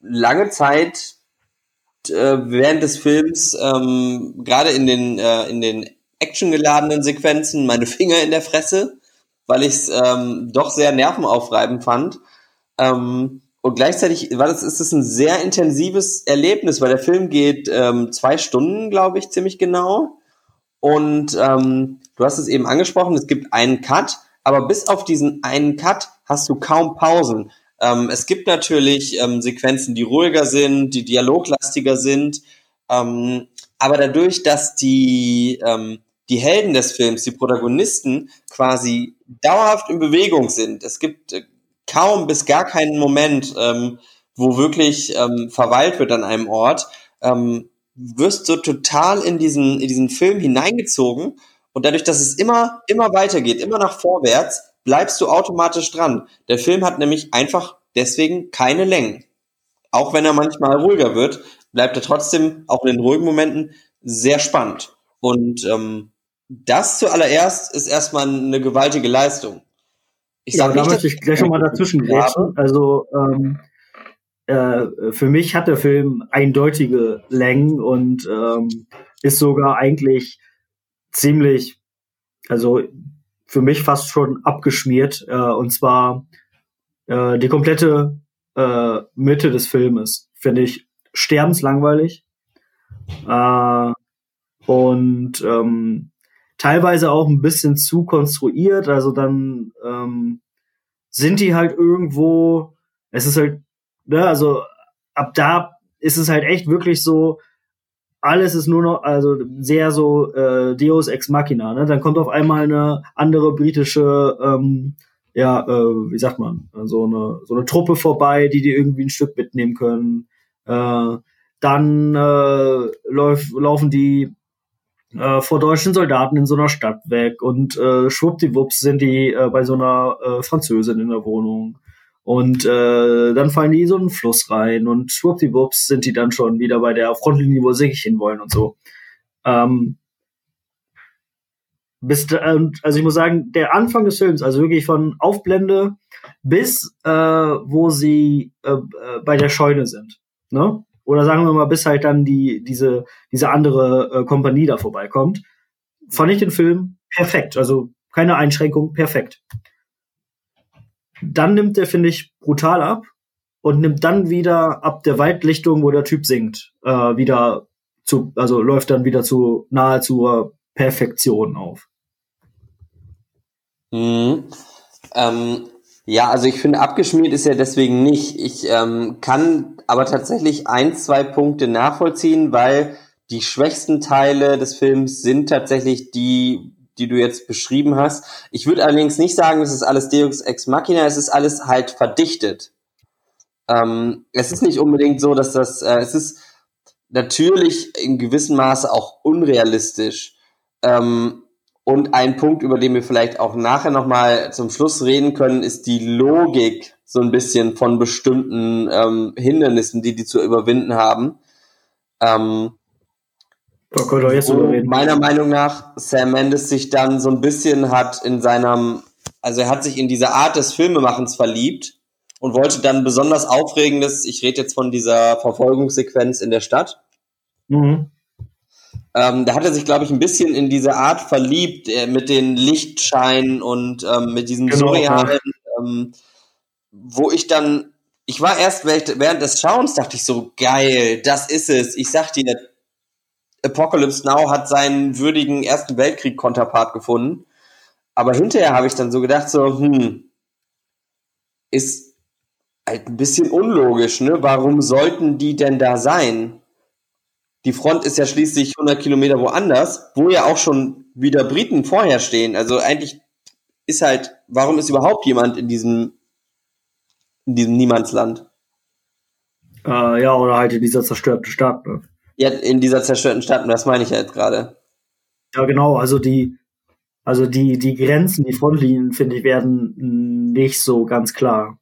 lange Zeit äh, während des Films, ähm, gerade in den, äh, in den actiongeladenen Sequenzen meine Finger in der Fresse, weil ich es ähm, doch sehr nervenaufreibend fand. Ähm, und gleichzeitig war das, ist es ein sehr intensives Erlebnis, weil der Film geht ähm, zwei Stunden, glaube ich, ziemlich genau. Und ähm, du hast es eben angesprochen, es gibt einen Cut, aber bis auf diesen einen Cut hast du kaum Pausen. Ähm, es gibt natürlich ähm, Sequenzen, die ruhiger sind, die dialoglastiger sind, ähm, aber dadurch, dass die ähm, die Helden des Films, die Protagonisten quasi dauerhaft in Bewegung sind. Es gibt äh, kaum bis gar keinen Moment, ähm, wo wirklich ähm, verweilt wird an einem Ort. Ähm, wirst du total in diesen, in diesen Film hineingezogen und dadurch, dass es immer, immer weitergeht, immer nach vorwärts, bleibst du automatisch dran. Der Film hat nämlich einfach deswegen keine Längen. Auch wenn er manchmal ruhiger wird, bleibt er trotzdem auch in den ruhigen Momenten sehr spannend. Und ähm, das zuallererst ist erstmal eine gewaltige Leistung. Ich ja, da möchte ich gleich nochmal dazwischen grätschen. Also ähm, äh, für mich hat der Film eindeutige Längen und ähm, ist sogar eigentlich ziemlich, also für mich fast schon abgeschmiert. Äh, und zwar äh, die komplette äh, Mitte des Filmes finde ich sterbenslangweilig. Äh, und ähm, teilweise auch ein bisschen zu konstruiert. Also dann ähm, sind die halt irgendwo, es ist halt, ne, also ab da ist es halt echt wirklich so, alles ist nur noch, also sehr so äh, Deus Ex Machina. Ne? Dann kommt auf einmal eine andere britische, ähm, ja, äh, wie sagt man, so eine so eine Truppe vorbei, die die irgendwie ein Stück mitnehmen können. Äh, dann äh, läuf, laufen die äh, vor deutschen Soldaten in so einer Stadt weg und äh, schwuppdiwupps sind die äh, bei so einer äh, Französin in der Wohnung. Und äh, dann fallen die so einen Fluss rein und schwuppdiwupps sind die dann schon wieder bei der Frontlinie, wo sie hin wollen und so. Ähm, bis, äh, also ich muss sagen, der Anfang des Films, also wirklich von Aufblende bis äh, wo sie äh, äh bei der Scheune sind, ne? Oder sagen wir mal, bis halt dann die, diese, diese andere äh, Kompanie da vorbeikommt. Fand ich den Film perfekt. Also keine Einschränkung, perfekt. Dann nimmt der, finde ich, brutal ab und nimmt dann wieder ab der Waldlichtung, wo der Typ singt, äh, wieder zu, also läuft dann wieder zu nahe zur Perfektion auf. Mhm. Ähm, ja, also ich finde, abgeschmiert ist ja deswegen nicht. Ich ähm, kann aber tatsächlich ein, zwei Punkte nachvollziehen, weil die schwächsten Teile des Films sind tatsächlich die, die du jetzt beschrieben hast. Ich würde allerdings nicht sagen, es ist alles Deus Ex Machina, es ist alles halt verdichtet. Ähm, es ist nicht unbedingt so, dass das, äh, es ist natürlich in gewissem Maße auch unrealistisch. Ähm, und ein Punkt, über den wir vielleicht auch nachher nochmal zum Schluss reden können, ist die Logik so ein bisschen von bestimmten ähm, Hindernissen, die die zu überwinden haben. Ähm. Meiner Meinung nach Sam Mendes sich dann so ein bisschen hat in seinem, also er hat sich in diese Art des Filmemachens verliebt und wollte dann besonders aufregendes, ich rede jetzt von dieser Verfolgungssequenz in der Stadt. Mhm ähm, da hat er sich, glaube ich, ein bisschen in diese Art verliebt, äh, mit den Lichtscheinen und ähm, mit diesem genau, surrealen, ähm, wo ich dann, ich war erst während des Schauens, dachte ich so, geil, das ist es. Ich sag dir, Apocalypse Now hat seinen würdigen Ersten Weltkrieg-Konterpart gefunden. Aber hinterher habe ich dann so gedacht, so, hm, ist halt ein bisschen unlogisch, ne? Warum sollten die denn da sein? die Front ist ja schließlich 100 Kilometer woanders, wo ja auch schon wieder Briten vorher stehen. Also eigentlich ist halt, warum ist überhaupt jemand in diesem, in diesem Niemandsland? Äh, ja, oder halt in dieser zerstörten Stadt. Ne? Ja, in dieser zerstörten Stadt, das meine ich ja jetzt gerade. Ja, genau, also die, also die, die Grenzen, die Frontlinien, finde ich, werden nicht so ganz klar.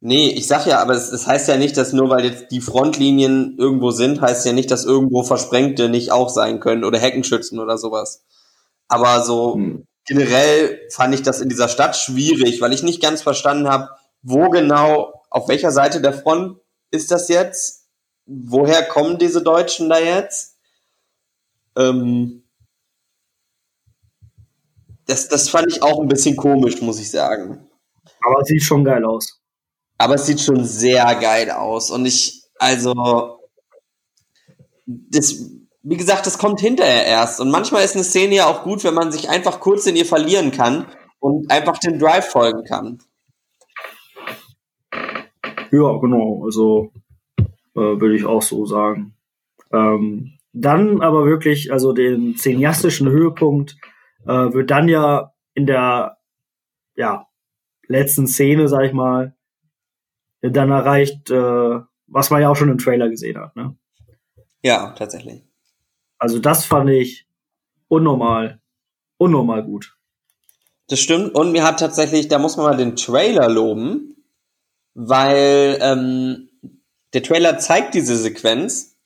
Nee, ich sag ja, aber es, es heißt ja nicht, dass nur weil jetzt die Frontlinien irgendwo sind, heißt ja nicht, dass irgendwo Versprengte nicht auch sein können oder Heckenschützen oder sowas. Aber so hm. generell fand ich das in dieser Stadt schwierig, weil ich nicht ganz verstanden habe, wo genau, auf welcher Seite der Front ist das jetzt? Woher kommen diese Deutschen da jetzt? Ähm, das, das fand ich auch ein bisschen komisch, muss ich sagen. Aber sieht schon geil aus. Aber es sieht schon sehr geil aus. Und ich, also, das, wie gesagt, das kommt hinterher erst. Und manchmal ist eine Szene ja auch gut, wenn man sich einfach kurz in ihr verlieren kann und einfach dem Drive folgen kann. Ja, genau. Also äh, würde ich auch so sagen. Ähm, dann aber wirklich, also den cineastischen Höhepunkt äh, wird dann ja in der ja, letzten Szene, sag ich mal, dann erreicht, äh, was man ja auch schon im Trailer gesehen hat. Ne? Ja, tatsächlich. Also das fand ich unnormal, unnormal gut. Das stimmt. Und mir hat tatsächlich, da muss man mal den Trailer loben, weil ähm, der Trailer zeigt diese Sequenz,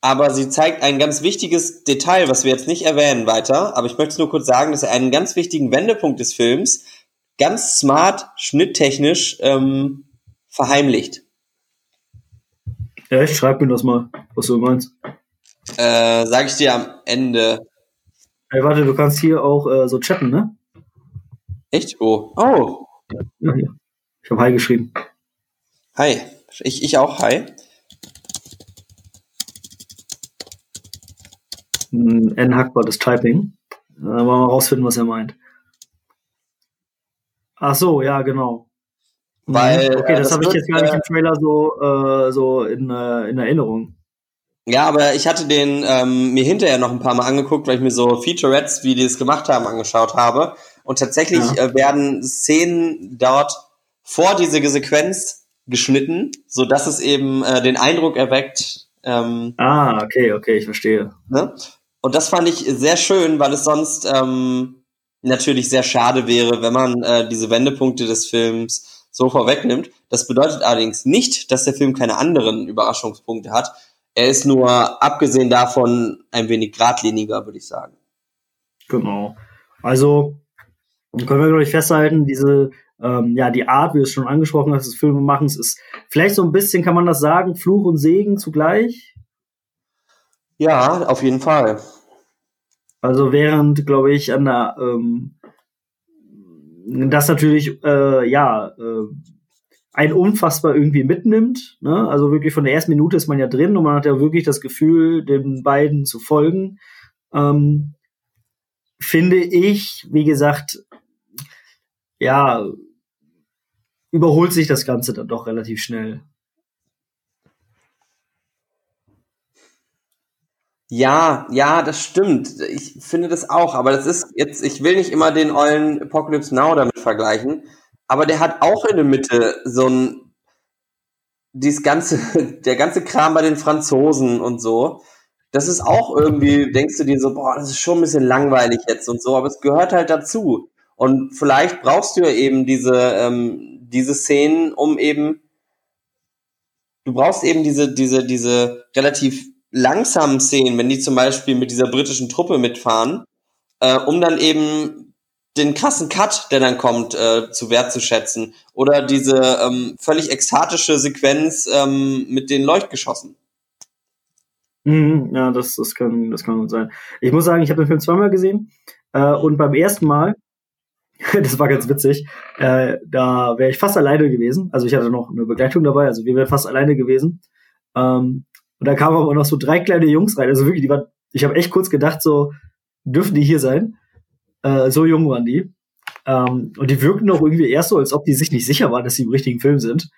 aber sie zeigt ein ganz wichtiges Detail, was wir jetzt nicht erwähnen weiter, aber ich möchte nur kurz sagen, dass er einen ganz wichtigen Wendepunkt des Films ganz smart, schnitttechnisch ähm, verheimlicht. Ja, ich schreib mir das mal, was du meinst. Äh, sag ich dir am Ende. Ey, warte, du kannst hier auch äh, so chatten, ne? Echt? Oh. Oh. Ja, ja. Ich habe Hi geschrieben. Hi. Ich, ich auch Hi. N. Hackbart ist Typing. Äh, wollen wir rausfinden, was er meint. Ach so, ja, genau. Weil, okay, äh, das, das habe ich jetzt gar nicht äh, im Trailer so, äh, so in, äh, in Erinnerung. Ja, aber ich hatte den ähm, mir hinterher noch ein paar Mal angeguckt, weil ich mir so Featurettes, wie die es gemacht haben, angeschaut habe. Und tatsächlich Ja. äh, werden Szenen dort vor diese Sequenz geschnitten, so dass es eben äh, den Eindruck erweckt. Ähm, Ah, okay, okay, ich verstehe. ne? Und das fand ich sehr schön, weil es sonst ähm, natürlich sehr schade wäre, wenn man äh, diese Wendepunkte des Films so vorwegnimmt. Das bedeutet allerdings nicht, dass der Film keine anderen Überraschungspunkte hat. Er ist nur, abgesehen davon, ein wenig geradliniger, würde ich sagen. Genau. Also können wir, glaube ich, festhalten, diese, ähm, ja, die Art, wie du es schon angesprochen hast, des Filmemachens ist vielleicht so ein bisschen, kann man das sagen, Fluch und Segen zugleich. Ja, auf jeden Fall. Also während, glaube ich, an der, ähm, das natürlich, äh, ja, äh, ein unfassbar irgendwie mitnimmt. Ne? Also wirklich von der ersten Minute ist man ja drin und man hat ja wirklich das Gefühl, den beiden zu folgen. Ähm, finde ich, wie gesagt, ja, überholt sich das Ganze dann doch relativ schnell. Ja, ja, das stimmt. Ich finde das auch, aber das ist jetzt, ich will nicht immer den ollen Apocalypse Now damit vergleichen, aber der hat auch in der Mitte so ein, dieses ganze, der ganze Kram bei den Franzosen und so. Das ist auch irgendwie, denkst du dir so, boah, das ist schon ein bisschen langweilig jetzt und so, aber es gehört halt dazu. Und vielleicht brauchst du ja eben diese, ähm, diese Szenen, um eben, du brauchst eben diese, diese, diese relativ langsamen Szenen, wenn die zum Beispiel mit dieser britischen Truppe mitfahren, äh, um dann eben den krassen Cut, der dann kommt, äh, zu wertzuschätzen. Oder diese ähm, völlig ekstatische Sequenz ähm, mit den Leuchtgeschossen. Mhm, ja, das, das, kann, das kann sein. Ich muss sagen, ich habe den Film zweimal gesehen äh, und beim ersten Mal, das war ganz witzig, äh, da wäre ich fast alleine gewesen. Also ich hatte noch eine Begleitung dabei, also wir wären fast alleine gewesen. Ähm, und da kamen aber noch so drei kleine Jungs rein. Also wirklich, die waren, ich habe echt kurz gedacht, so, dürfen die hier sein? Äh, so jung waren die. Ähm, und die wirkten auch irgendwie erst so, als ob die sich nicht sicher waren, dass sie im richtigen Film sind.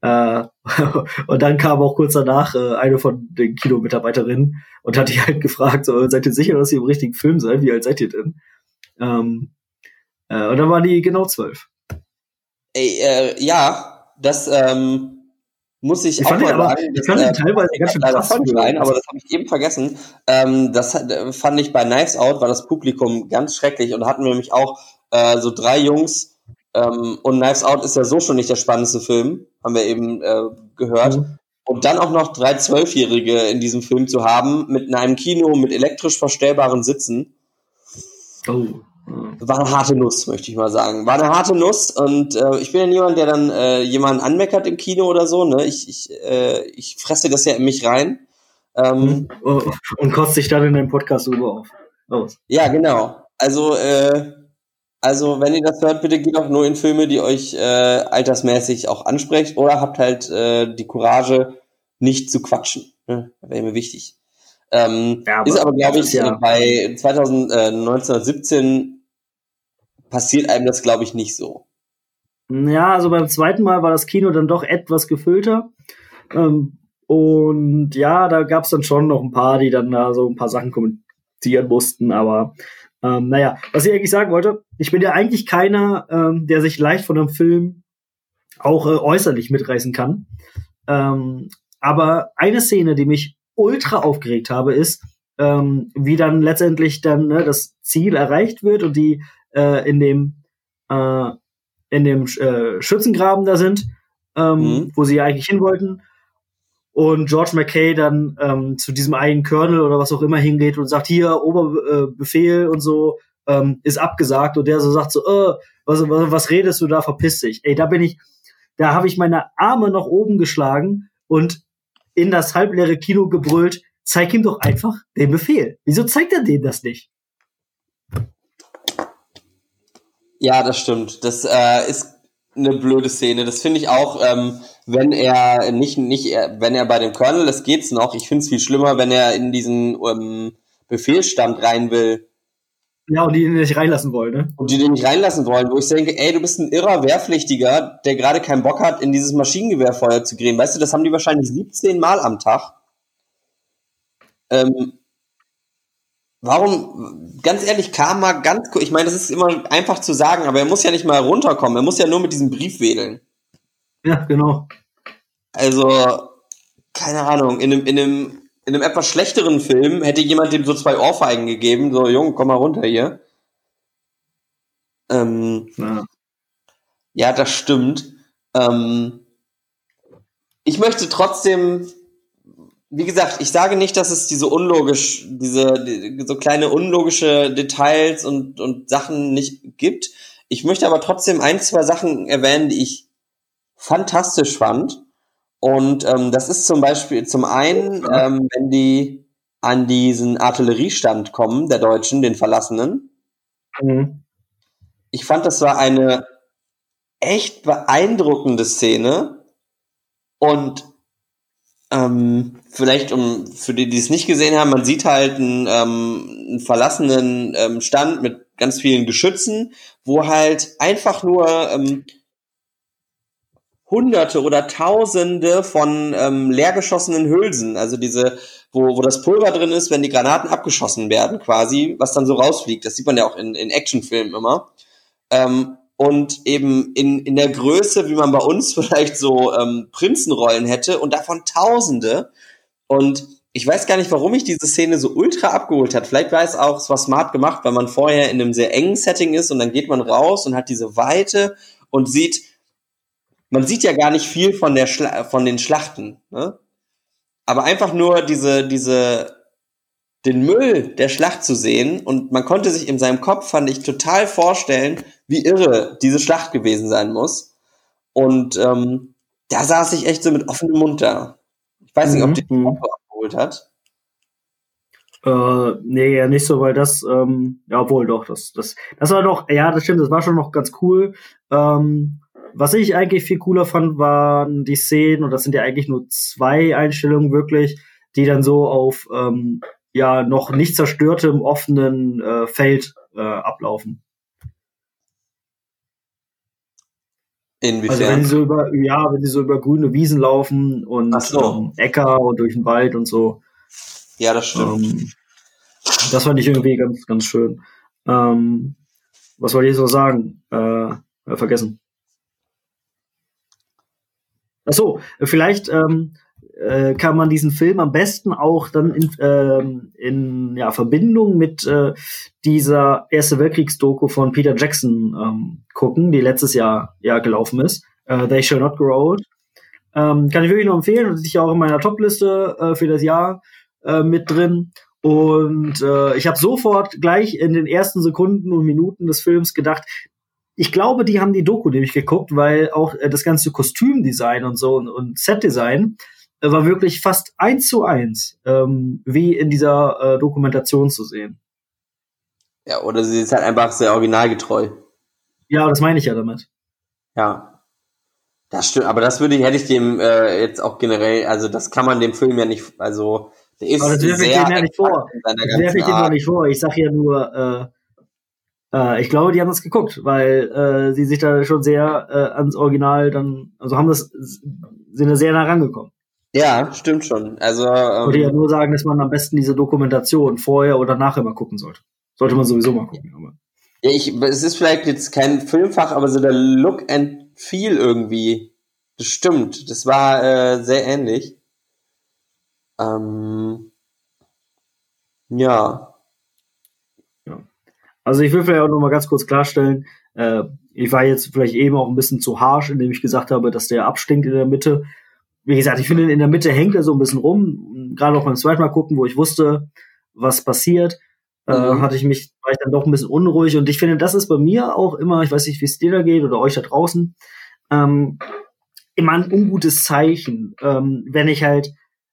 Äh, und dann kam auch kurz danach äh, eine von den Kinomitarbeiterinnen und hat die halt gefragt, so, seid ihr sicher, dass ihr im richtigen Film seid? Wie alt seid ihr denn? Ähm, äh, und dann waren die genau zwölf. Ey, äh, ja, das ähm, muss ich, Ich auch fand mal sagen. ich fand äh, teilweise ganz schön krass sein, aber das habe ich eben vergessen. Ähm, das äh, fand ich bei Knives Out, war das Publikum ganz schrecklich und hatten wir nämlich auch äh, so drei Jungs ähm, und Knives Out ist ja so schon nicht der spannendste Film, haben wir eben äh, gehört. Mhm. Und dann auch noch drei Zwölfjährige in diesem Film zu haben, mit in einem Kino mit elektrisch verstellbaren Sitzen, Oh. War eine harte Nuss, möchte ich mal sagen. War eine harte Nuss und äh, ich bin ja niemand, der dann äh, jemanden anmeckert im Kino oder so. Ne? Ich, ich, äh, ich fresse das ja in mich rein. Ähm, Oh, Und kotzt sich dann in dem Podcast drüber auf. Aus. Ja, genau. Also, äh, also wenn ihr das hört, bitte geht auch nur in Filme, die euch äh, altersmäßig auch ansprecht oder habt halt äh, die Courage, nicht zu quatschen. Ne? Wäre mir wichtig. Ähm, Ja, aber ist aber, glaube ich, ja- bei 2000, äh, 1917 passiert einem das, glaube ich, nicht so. Ja, also beim zweiten Mal war das Kino dann doch etwas gefüllter. Ähm, und ja, da gab's dann schon noch ein paar, die dann da so ein paar Sachen kommentieren mussten. Aber ähm, naja, was ich eigentlich sagen wollte, ich bin ja eigentlich keiner, ähm, der sich leicht von einem Film auch äh, äußerlich mitreißen kann. Ähm, aber eine Szene, die mich ultra aufgeregt habe, ist, ähm, wie dann letztendlich dann ne, das Ziel erreicht wird und die äh, in dem äh, in dem äh, Schützengraben da sind, ähm, Mhm. wo sie eigentlich hin wollten. Und George McKay dann ähm, zu diesem einen Colonel oder was auch immer hingeht und sagt, hier, Oberbefehl und so, ähm, ist abgesagt. Und der so sagt so, äh, was, was, was redest du da, verpiss dich. Ey, da bin ich, da habe ich meine Arme nach oben geschlagen und in das halbleere Kino gebrüllt, zeig ihm doch einfach den Befehl. Wieso zeigt er dem das nicht? Ja, das stimmt. Das äh, ist eine blöde Szene. Das finde ich auch, ähm, wenn er nicht, nicht, wenn er bei dem Colonel, das geht's noch. Ich finde es viel schlimmer, wenn er in diesen ähm, Befehlsstand rein will. Ja, und die ihn nicht reinlassen wollen, ne? Und die den nicht reinlassen wollen, wo ich denke, ey, du bist ein irrer Wehrpflichtiger, der gerade keinen Bock hat, in dieses Maschinengewehrfeuer zu gehen. Weißt du, das haben die wahrscheinlich 17 Mal am Tag. Ähm, Warum, ganz ehrlich, kam mal ganz kurz, ich meine, das ist immer einfach zu sagen, aber er muss ja nicht mal runterkommen, er muss ja nur mit diesem Brief wedeln. Ja, genau. Also, keine Ahnung, in einem, in einem, in einem etwas schlechteren Film hätte jemand dem so zwei Ohrfeigen gegeben, so, Junge, komm mal runter hier. Ähm, ja. ja, das stimmt. Ähm, ich möchte trotzdem wie gesagt, ich sage nicht, dass es diese unlogisch, diese die, so kleine unlogische Details und, und Sachen nicht gibt. Ich möchte aber trotzdem ein, zwei Sachen erwähnen, die ich fantastisch fand. Und ähm, das ist zum Beispiel zum einen, ähm, wenn die an diesen Artilleriestand kommen, der Deutschen, den Verlassenen. Mhm. Ich fand, das war eine echt beeindruckende Szene. Und ähm, vielleicht um für die, die es nicht gesehen haben, man sieht halt einen, ähm, einen verlassenen ähm, Stand mit ganz vielen Geschützen, wo halt einfach nur ähm, Hunderte oder Tausende von ähm, leergeschossenen Hülsen, also diese, wo, wo das Pulver drin ist, wenn die Granaten abgeschossen werden, quasi, was dann so rausfliegt. Das sieht man ja auch in, in Actionfilmen immer. Ähm, und eben in, in der Größe, wie man bei uns vielleicht so ähm, Prinzenrollen hätte und davon Tausende. Und ich weiß gar nicht, warum mich diese Szene so ultra abgeholt hat. Vielleicht war es auch, es war smart gemacht, weil man vorher in einem sehr engen Setting ist und dann geht man raus und hat diese Weite und sieht, man sieht ja gar nicht viel von der Schla von den Schlachten, ne? Aber einfach nur diese, diese, den Müll der Schlacht zu sehen und man konnte sich in seinem Kopf, fand ich, total vorstellen, wie irre diese Schlacht gewesen sein muss. Und ähm, da saß ich echt so mit offenem Mund da. Ich weiß nicht, ob mhm. die mhm. abgeholt hat. Äh, nee, ja, nicht so, weil das, ähm, ja, obwohl doch, das, das, das war doch, ja, das stimmt, das war schon noch ganz cool. Ähm, was ich eigentlich viel cooler fand, waren die Szenen, und das sind ja eigentlich nur zwei Einstellungen wirklich, die dann so auf ähm, ja noch nicht zerstörtem offenen äh, Feld äh, ablaufen. Inwiefern? Also wenn sie so über, ja, wenn sie so über grüne Wiesen laufen und so. ähm, Äcker und durch den Wald und so. Ja, das stimmt. Ähm, das fand ich irgendwie ganz, ganz schön. Ähm, was wollte ich so sagen? Äh, äh, vergessen. Ach so, vielleicht ähm, äh, kann man diesen Film am besten auch dann in, ähm, in ja, Verbindung mit äh, dieser Erste Weltkriegs-Doku von Peter Jackson ähm, gucken, die letztes Jahr ja gelaufen ist. Äh, They Shall Not Grow Old. Ähm, kann ich wirklich nur empfehlen. Ist ja auch in meiner Topliste äh, für das Jahr äh, mit drin. Und äh, ich habe sofort gleich in den ersten Sekunden und Minuten des Films gedacht, ich glaube, die haben die Doku nämlich geguckt, weil auch äh, das ganze Kostümdesign und so und, und Setdesign war wirklich fast eins zu eins, ähm, wie in dieser äh, Dokumentation zu sehen. Ja, oder sie ist halt einfach sehr originalgetreu. Ja, das meine ich ja damit. Ja. Das stimmt, aber das würde ich, hätte ich dem äh, jetzt auch generell, also das kann man dem Film ja nicht, also der ist aber das werfe ich dem ja nicht vor. Das werfe ich dem ja nicht vor. Ich sag ja nur, äh, äh, ich glaube, die haben das geguckt, weil äh, sie sich da schon sehr äh, ans Original dann, also haben das, sind da sehr nah rangekommen. Ja, stimmt schon. Also ähm, ich würde ja nur sagen, dass man am besten diese Dokumentation vorher oder nachher mal gucken sollte. Sollte man sowieso mal gucken. Aber. Ja, ich, es ist vielleicht jetzt kein Filmfach, aber so der Look and Feel irgendwie. Das stimmt. Das war äh, sehr ähnlich. Ähm, ja. ja. Also ich will vielleicht auch noch mal ganz kurz klarstellen, äh, ich war jetzt vielleicht eben auch ein bisschen zu harsh, indem ich gesagt habe, dass der abstinkt in der Mitte wie gesagt, ich finde, in der Mitte hängt er so ein bisschen rum. Gerade auch beim zweiten Mal gucken, wo ich wusste, was passiert, äh, mhm. äh, hatte ich mich, war ich dann doch ein bisschen unruhig. Und ich finde, das ist bei mir auch immer, ich weiß nicht, wie es dir da geht oder euch da draußen, ähm, immer ein ungutes Zeichen, ähm, wenn ich halt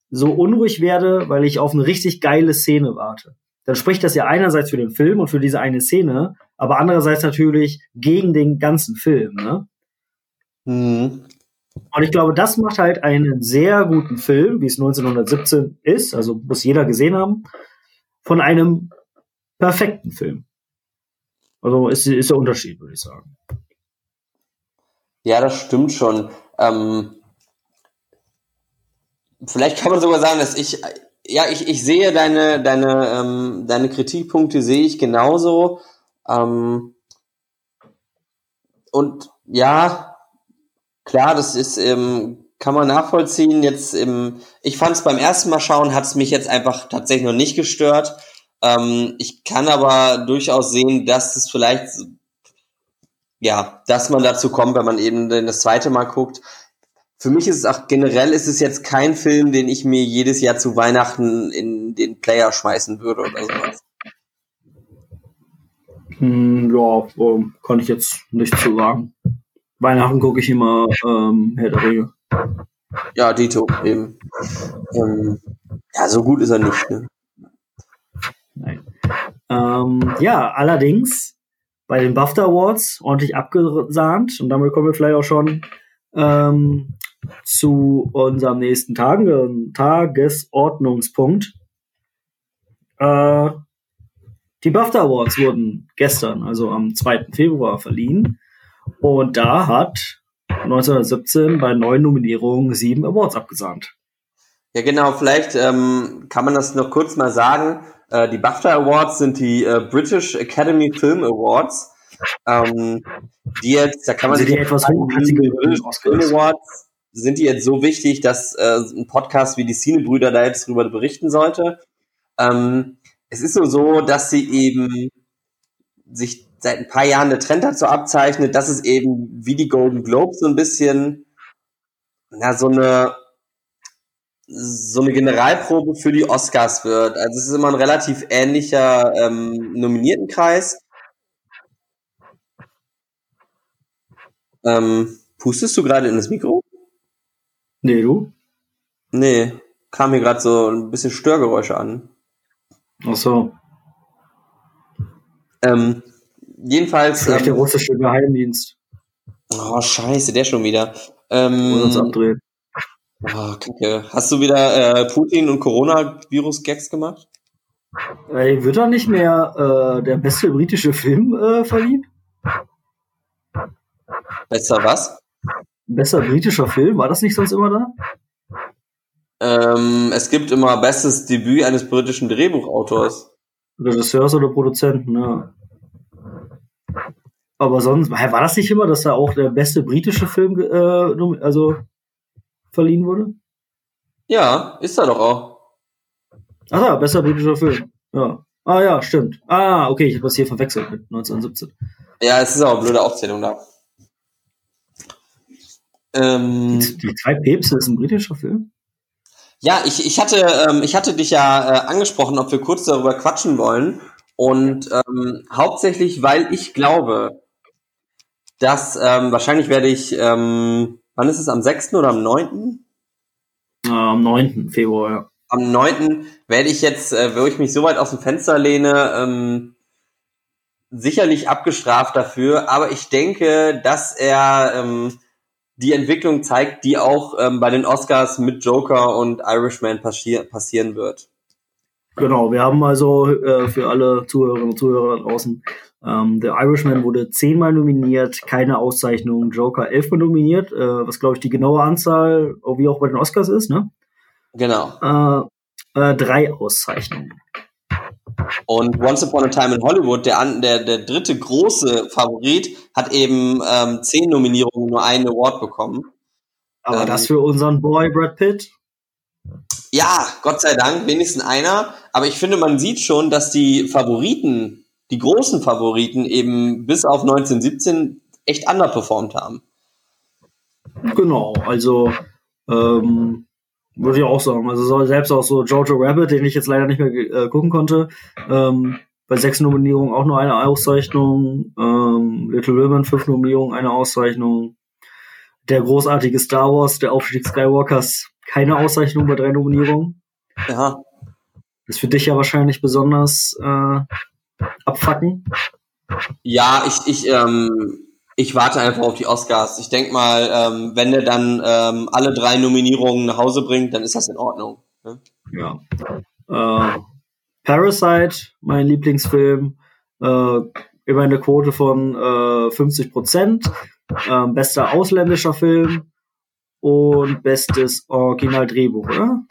so unruhig werde, weil ich auf eine richtig geile Szene warte. Dann spricht das ja einerseits für den Film und für diese eine Szene, aber andererseits natürlich gegen den ganzen Film. Ne? Mhm. Und ich glaube, das macht halt einen sehr guten Film, wie es 1917 ist, also muss jeder gesehen haben, von einem perfekten Film. Also ist, ist der Unterschied, würde ich sagen. Ja, das stimmt schon. Ähm, vielleicht kann man sogar sagen, dass ich, ja, ich, ich sehe deine, deine, ähm, deine Kritikpunkte sehe ich genauso. Ähm, und ja, klar, das ist, ähm, kann man nachvollziehen. Jetzt, ähm, ich fand es beim ersten Mal schauen, hat es mich jetzt einfach tatsächlich noch nicht gestört. Ähm, ich kann aber durchaus sehen, dass es vielleicht, ja, dass man dazu kommt, wenn man eben das zweite Mal guckt. Für mich ist es auch generell ist es jetzt kein Film, den ich mir jedes Jahr zu Weihnachten in den Player schmeißen würde oder sowas. Hm, ja, ähm, kann ich jetzt nicht zu sagen. Weihnachten gucke ich immer ähm, Herr der Ringe. Ja, Dito, eben. Ähm, ja, so gut ist er nicht. Ne? Nein. Ähm, ja, allerdings bei den BAFTA Awards ordentlich abgesahnt und damit kommen wir vielleicht auch schon ähm, zu unserem nächsten Tag, Tagesordnungspunkt. Äh, die BAFTA Awards wurden gestern, also am 2. Februar, verliehen. Und da hat 1917 bei neun Nominierungen sieben Awards abgesahnt. Ja, genau. Vielleicht ähm, kann man das noch kurz mal sagen. Äh, die BAFTA Awards sind die äh, British Academy Film Awards. Ähm, die jetzt, da kann man sich etwas hochklassige Film Awards sind die jetzt so wichtig, dass äh, ein Podcast wie die Cine-Brüder da jetzt drüber berichten sollte. Ähm, es ist nur so, dass sie eben sich seit ein paar Jahren der Trend dazu abzeichnet, dass es eben wie die Golden Globes so ein bisschen na, so eine so eine Generalprobe für die Oscars wird. Also es ist immer ein relativ ähnlicher ähm, Nominiertenkreis. Ähm, pustest du gerade in das Mikro? Nee, du? Nee, kam mir gerade so ein bisschen Störgeräusche an. Ach so. Ähm, jedenfalls. Vielleicht ähm, der russische Geheimdienst. Oh, scheiße, der schon wieder. Ähm, uns abdrehen. Oh, kacke. Hast du wieder äh, Putin und Coronavirus-Gags gemacht? Ey, wird da nicht mehr äh, der beste britische Film äh, verliehen? Besser was? Besser britischer Film, war das nicht sonst immer da? Ähm, es gibt immer bestes Debüt eines britischen Drehbuchautors. Regisseurs oder Produzenten, ja. Aber sonst, war das nicht immer, dass da auch der beste britische Film äh, also verliehen wurde? Ja, ist er doch auch. Ach ja, besser britischer Film. Ja. Ah ja, stimmt. Ah, okay, ich habe das hier verwechselt mit 1917. Ja, es ist auch eine blöde Aufzählung da. Ähm, die, die zwei Päpste ist ein britischer Film? Ja, ich, ich, hatte, ähm, ich hatte dich ja äh, angesprochen, ob wir kurz darüber quatschen wollen. Und ähm, hauptsächlich, weil ich glaube, dass ähm, wahrscheinlich werde ich, ähm, wann ist es, am 6. oder am 9.? Äh, am 9. Februar, ja. Am 9. werde ich jetzt, äh, wo ich mich so weit aus dem Fenster lehne, ähm, sicherlich abgestraft dafür. Aber ich denke, dass er ähm, die Entwicklung zeigt, die auch ähm, bei den Oscars mit Joker und Irishman passier passieren wird. Genau, wir haben also äh, für alle Zuhörerinnen und Zuhörer draußen, ähm, der Irishman wurde zehnmal nominiert, keine Auszeichnung, Joker elfmal nominiert, äh, was glaube ich die genaue Anzahl, wie auch bei den Oscars ist, ne? Genau. Äh, äh, drei Auszeichnungen. Und Once Upon a Time in Hollywood, der, der, der dritte große Favorit, hat eben ähm, zehn Nominierungen, nur einen Award bekommen. Aber ähm, das für unseren Boy Brad Pitt? Ja, Gott sei Dank, wenigstens einer. Aber ich finde, man sieht schon, dass die Favoriten, die großen Favoriten eben bis auf 1917 echt underperformed haben. Genau, also ähm, würde ich auch sagen. Also selbst auch so Jojo Rabbit, den ich jetzt leider nicht mehr äh, gucken konnte, ähm, bei sechs Nominierungen auch nur eine Auszeichnung. Ähm, Little Women, fünf Nominierungen, eine Auszeichnung. Der großartige Star Wars, der Aufstieg Skywalkers, keine Auszeichnung bei drei Nominierungen. Ja. ist für dich ja wahrscheinlich besonders äh, abfacken. Ja, ich, ich, ähm, ich warte einfach auf die Oscars. Ich denke mal, ähm, wenn der dann ähm, alle drei Nominierungen nach Hause bringt, dann ist das in Ordnung. Ne? Ja. Äh, Parasite, mein Lieblingsfilm, äh, immer eine Quote von äh, 50 Prozent. Äh, bester ausländischer Film und bestes Originaldrehbuch, oder?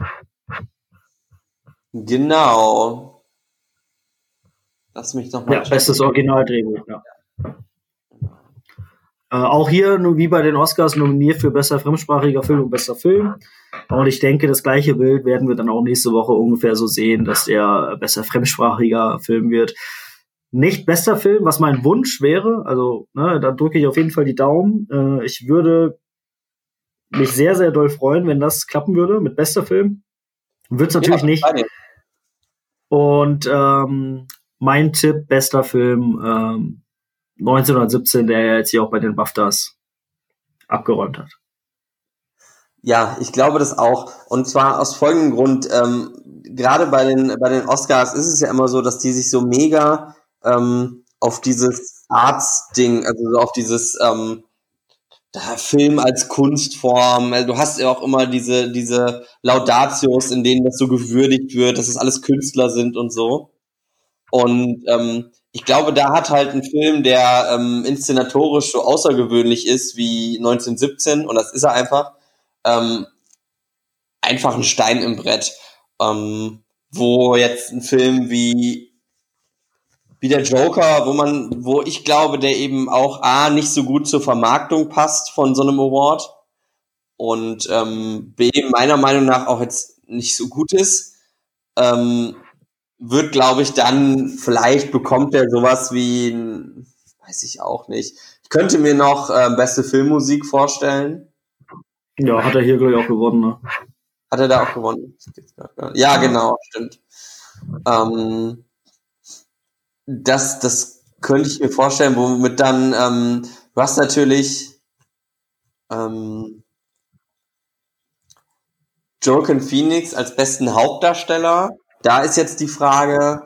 Genau. Lass mich doch mal. Ja, bestes Originaldrehbuch, ja. Äh, auch hier, wie bei den Oscars, nominiert für bester fremdsprachiger Film und bester Film. Und ich denke, das gleiche Bild werden wir dann auch nächste Woche ungefähr so sehen, dass der besser fremdsprachiger Film wird. Nicht bester Film, was mein Wunsch wäre. Also, ne, da drücke ich auf jeden Fall die Daumen. Äh, ich würde mich sehr, sehr doll freuen, wenn das klappen würde mit bester Film. Wird es natürlich ja, nicht. Und ähm, mein Tipp, bester Film, ähm, 1917, der ja jetzt hier auch bei den BAFTAs abgeräumt hat. Ja, ich glaube das auch. Und zwar aus folgendem Grund. Ähm, gerade bei den, bei den Oscars ist es ja immer so, dass die sich so mega ähm, auf dieses Arts-Ding, also so auf dieses ähm, Film als Kunstform. Du hast ja auch immer diese, diese Laudatios, in denen das so gewürdigt wird, dass es alles Künstler sind und so. Und ähm, ich glaube, da hat halt ein Film, der ähm, inszenatorisch so außergewöhnlich ist wie 1917, und das ist er einfach, ähm, einfach ein Stein im Brett. Ähm, wo jetzt ein Film wie, wie der Joker, wo man, wo ich glaube, der eben auch A, nicht so gut zur Vermarktung passt von so einem Award und ähm, B, meiner Meinung nach auch jetzt nicht so gut ist. Ähm, wird, glaube ich, dann, vielleicht bekommt er sowas wie, weiß ich auch nicht. Ich könnte mir noch äh, beste Filmmusik vorstellen. Ja, hat er hier, glaube ich, auch gewonnen, ne? Hat er da auch gewonnen? Ja, genau, stimmt. Ähm, das, das könnte ich mir vorstellen, womit dann, ähm, du hast natürlich ähm, Joaquin Phoenix als besten Hauptdarsteller da ist jetzt die Frage,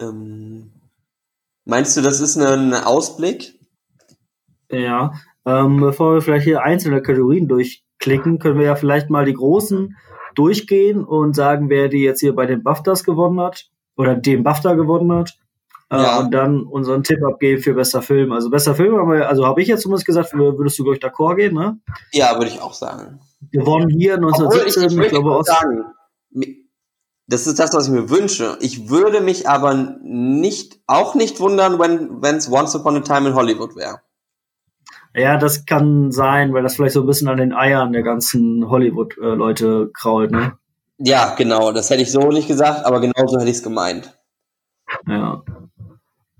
ähm, meinst du, das ist ein Ausblick? Ja, ähm, bevor wir vielleicht hier einzelne Kategorien durchklicken, können wir ja vielleicht mal die großen durchgehen und sagen, wer die jetzt hier bei den BAFTAs gewonnen hat oder den BAFTA gewonnen hat. Äh, ja. Und dann unseren Tipp abgeben für bester Film. Also bester Film haben wir, also habe ich jetzt zumindest gesagt, würdest du durch d'accord gehen, ne? Ja, würde ich auch sagen. Gewonnen hier 1917, ich, ich, ich glaube aus. Sagen, das ist das, was ich mir wünsche. Ich würde mich aber nicht, auch nicht wundern, wenn es Once Upon a Time in Hollywood wäre. Ja, das kann sein, weil das vielleicht so ein bisschen an den Eiern der ganzen Hollywood-Leute krault, ne? Ja, genau. Das hätte ich so nicht gesagt, aber genauso hätte ich es gemeint. Ja.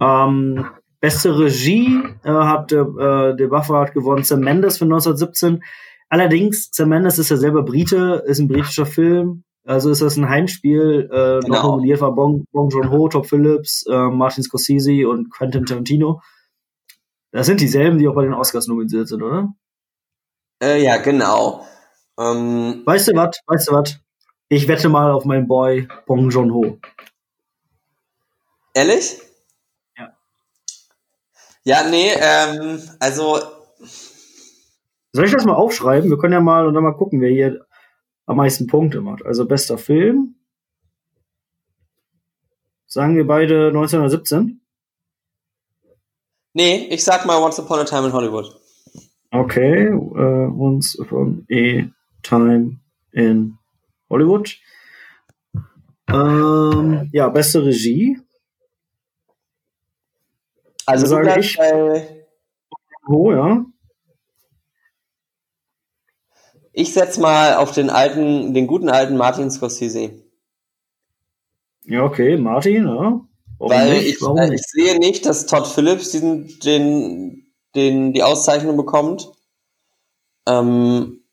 Ähm, beste Regie äh, hat äh, der Buffer hat gewonnen, Sam Mendes für 1917. Allerdings, Sam Mendes ist ja selber Brite, ist ein britischer Film, also ist das ein Heimspiel. Äh, genau. Noch nominiert war Bong, Bong Joon-ho, Top Phillips, äh, Martin Scorsese und Quentin Tarantino. Das sind dieselben, die auch bei den Oscars nominiert sind, oder? Äh, ja, genau. Ähm, weißt du was? Weißt du was? Ich wette mal auf meinen Boy Bong Joon-ho. Ehrlich? Ja. Ja, nee, ähm, also. Soll ich das mal aufschreiben? Wir können ja mal und dann mal gucken, wer hier am meisten Punkte macht. Also bester Film. Sagen wir beide 1917? Nee, ich sag mal Once Upon a Time in Hollywood. Okay, uh, Once Upon a Time in Hollywood. Ähm, ja, beste Regie. Also sage ich. Bei... Oh, ja. Ich setz mal auf den alten, den guten alten Martin Scorsese. Ja, okay, Martin, ja. Warum Weil nicht? Ich, Warum äh, ich sehe nicht, dass Todd Phillips diesen, den, den, die Auszeichnung bekommt. Ähm,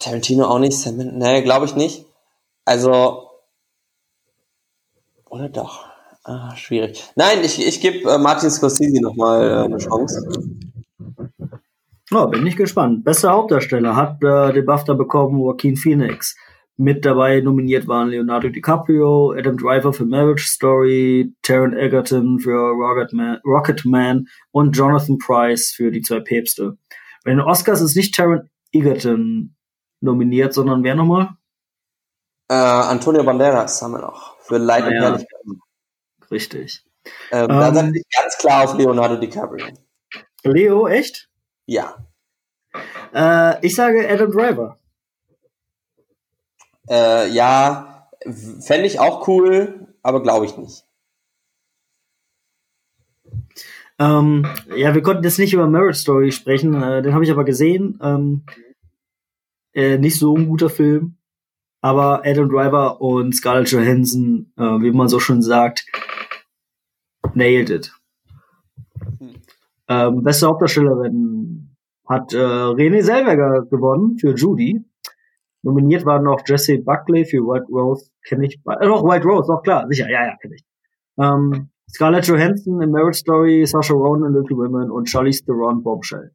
Tarantino auch nicht, Sam, nee, glaube ich nicht. Also, oder doch? Ah, schwierig. Nein, ich, ich gebe äh, Martin Scorsese nochmal äh, eine Chance. Oh, bin ich gespannt. Bester Hauptdarsteller hat äh, den BAFTA bekommen Joaquin Phoenix Mit dabei nominiert waren Leonardo DiCaprio, Adam Driver für Marriage Story, Taron Egerton für Rocketman, Rocketman und Jonathan Price für Die zwei Päpste. Bei den Oscars ist nicht Taron Egerton nominiert, sondern wer nochmal? Äh, Antonio Banderas haben wir noch für Light ah, und Herrlichkeit. Richtig. Ähm, ähm, da ich ganz klar auf Leonardo DiCaprio. Leo, echt? Ja. Äh, ich sage Adam Driver. Äh, ja, fände ich auch cool, aber glaube ich nicht. Ähm, ja, wir konnten jetzt nicht über Marriage Story sprechen, äh, den habe ich aber gesehen. Ähm, äh, nicht so ein guter Film, aber Adam Driver und Scarlett Johansson, äh, wie man so schon sagt, nailed it. Hm. Ähm, beste Hauptdarstellerin hat äh, René Selweger gewonnen für Judy. Nominiert waren noch Jesse Buckley für White Rose, kenne ich. Äh, White Rose, auch klar, sicher, ja, ja, kenne ich. Ähm, Scarlett Johansson in Marriage Story, Sasha Ronan in Little Women und Charlize Theron Bombshell.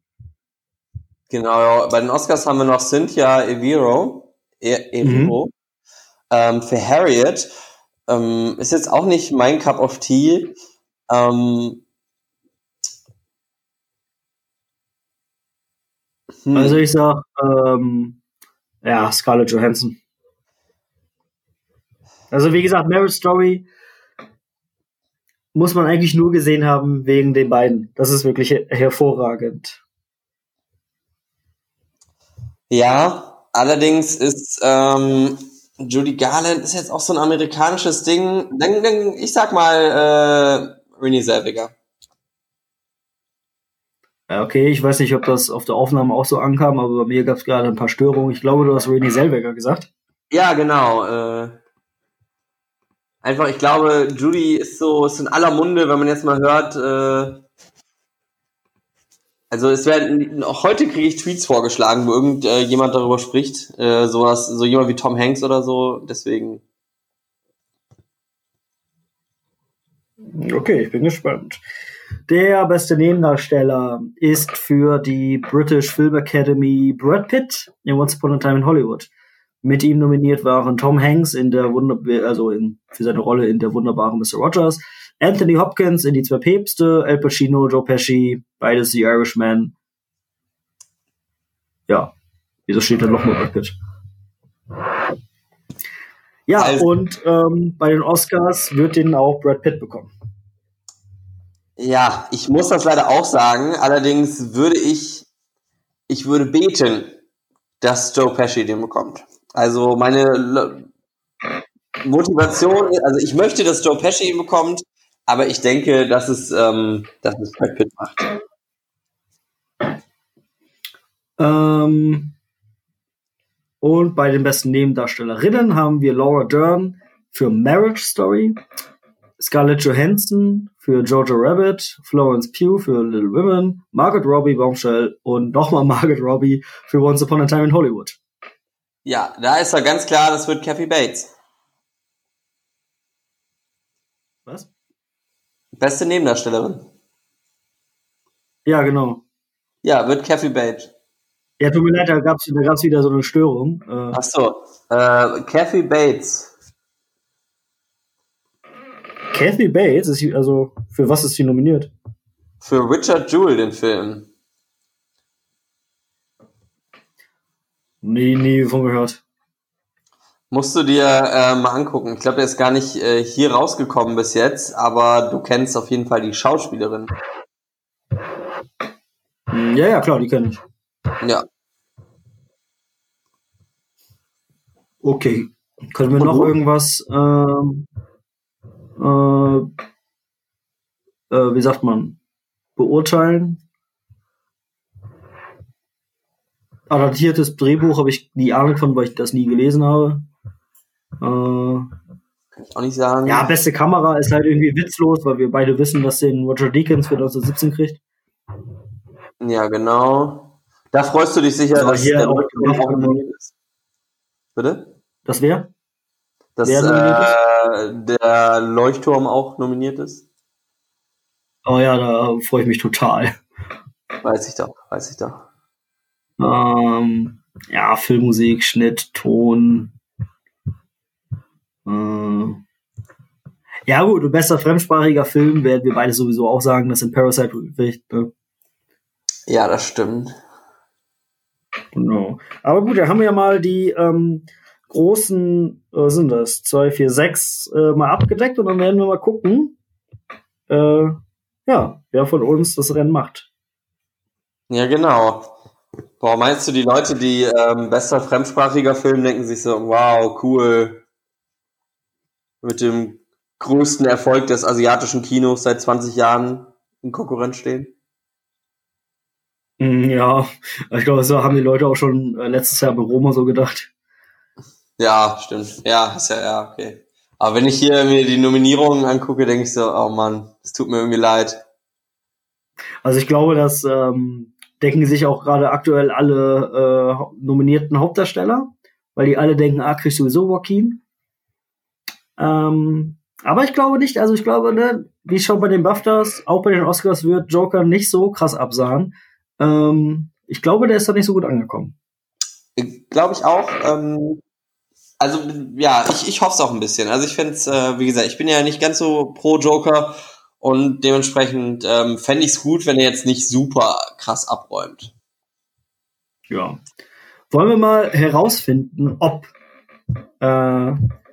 Genau, bei den Oscars haben wir noch Cynthia Eviro, e Eviro mhm. ähm, für Harriet. Ähm, ist jetzt auch nicht mein Cup of Tea. Ähm, hm. Also ich sag, ähm, ja, Scarlett Johansson. Also wie gesagt, Marriage Story muss man eigentlich nur gesehen haben wegen den beiden. Das ist wirklich hervorragend. Ja, allerdings ist ähm, Judy Garland ist jetzt auch so ein amerikanisches Ding. Dann, dann, ich sag mal äh, Renee Zellweger. Okay, ich weiß nicht, ob das auf der Aufnahme auch so ankam, aber bei mir gab es gerade ein paar Störungen. Ich glaube, du hast Renee Zellweger gesagt. Ja, genau. Äh, einfach, ich glaube, Judy ist so, ist in aller Munde, wenn man jetzt mal hört, äh, also es werden auch heute kriege ich Tweets vorgeschlagen, wo irgendjemand darüber spricht, äh, sowas, so jemand wie Tom Hanks oder so. Deswegen. Okay, ich bin gespannt. Der beste Nebendarsteller ist für die British Film Academy Brad Pitt in Once Upon a Time in Hollywood. Mit ihm nominiert waren Tom Hanks in der Wunder also in, für seine Rolle in der wunderbaren Mr. Rogers, Anthony Hopkins in die zwei Päpste, Al Pacino, Joe Pesci, beides The Irishman. Ja, wieso steht da nochmal Brad Pitt? Ja, also, und ähm, bei den Oscars wird den auch Brad Pitt bekommen. Ja, ich muss das leider auch sagen. Allerdings würde ich, ich würde beten, dass Joe Pesci den bekommt. Also meine Motivation, also ich möchte, dass Joe Pesci ihn bekommt, aber ich denke, dass es, ähm, dass es Brad Pitt macht. Ähm, und bei den besten Nebendarstellerinnen haben wir Laura Dern für Marriage Story, Scarlett Johansson für Jojo Rabbit, Florence Pugh für Little Women, Margaret Robbie Bombshell und nochmal Margaret Robbie für Once Upon a Time in Hollywood. Ja, da ist ja ganz klar, das wird Kathy Bates. Was? Beste Nebendarstellerin. Ja, genau. Ja, wird Kathy Bates. Ja, tut mir leid, da gab es da gab's wieder so eine Störung. Äh, Ach so, äh, Kathy Bates. Kathy Bates, ist also für was ist sie nominiert? Für Richard Jewell, den Film. Nee, nie von gehört. Musst du dir äh, mal angucken. Ich glaube, der ist gar nicht äh, hier rausgekommen bis jetzt, aber du kennst auf jeden Fall die Schauspielerin. Hm, ja, ja, klar, die kenne ich. Ja. Okay. Können wir Und noch wo? irgendwas, ähm, äh, äh, wie sagt man, beurteilen? adaptiertes Drehbuch habe ich nie Ahnung von, weil ich das nie gelesen habe. Äh, Kann ich auch nicht sagen. Ja, beste Kamera ist halt irgendwie witzlos, weil wir beide wissen, dass den Roger Deakins für 1917 kriegt. Ja, genau. Da freust du dich sicher, Aber dass der Leuchtturm auch nominiert ist. Bitte? Das wer? Dass äh, der Leuchtturm auch nominiert ist? Oh ja, da freue ich mich total. Weiß ich doch, weiß ich doch. Ähm, ja, Filmmusik, Schnitt, Ton, Äh, ja gut, bester fremdsprachiger Film werden wir beide sowieso auch sagen, dass in Parasite wirklich, ne? Ja, das stimmt. Genau. Aber gut, da haben wir ja mal die ähm, großen, äh, sind das, zwei, vier, sechs, äh, mal abgedeckt und dann werden wir mal gucken, äh, ja, wer von uns das Rennen macht. Ja, genau. Boah, meinst du, die Leute, die ähm, bester fremdsprachiger Film, denken sich so, wow, cool, mit dem größten Erfolg des asiatischen Kinos seit 20 Jahren in Konkurrenz stehen? Mm, ja, ich glaube, so haben die Leute auch schon äh, letztes Jahr bei Roma so gedacht. Ja, stimmt. Ja, ist ja, ja, okay. Aber wenn ich hier mir die Nominierungen angucke, denke ich so, oh Mann, es tut mir irgendwie leid. Also ich glaube, dass ähm, denken sich auch gerade aktuell alle äh, nominierten Hauptdarsteller, weil die alle denken, ah, kriegst du sowieso Joaquin. Ähm, aber ich glaube nicht, also ich glaube, ne, wie schon bei den BAFTAs, auch bei den Oscars wird Joker nicht so krass absahen. Ähm, ich glaube, der ist da nicht so gut angekommen. Glaube ich auch. Ähm, also ja, ich, ich hoffe es auch ein bisschen. Also ich fände es, äh, wie gesagt, ich bin ja nicht ganz so pro Joker und dementsprechend ähm, fände ich es gut, wenn er jetzt nicht super krass abräumt. Ja. Wollen wir mal herausfinden, ob äh,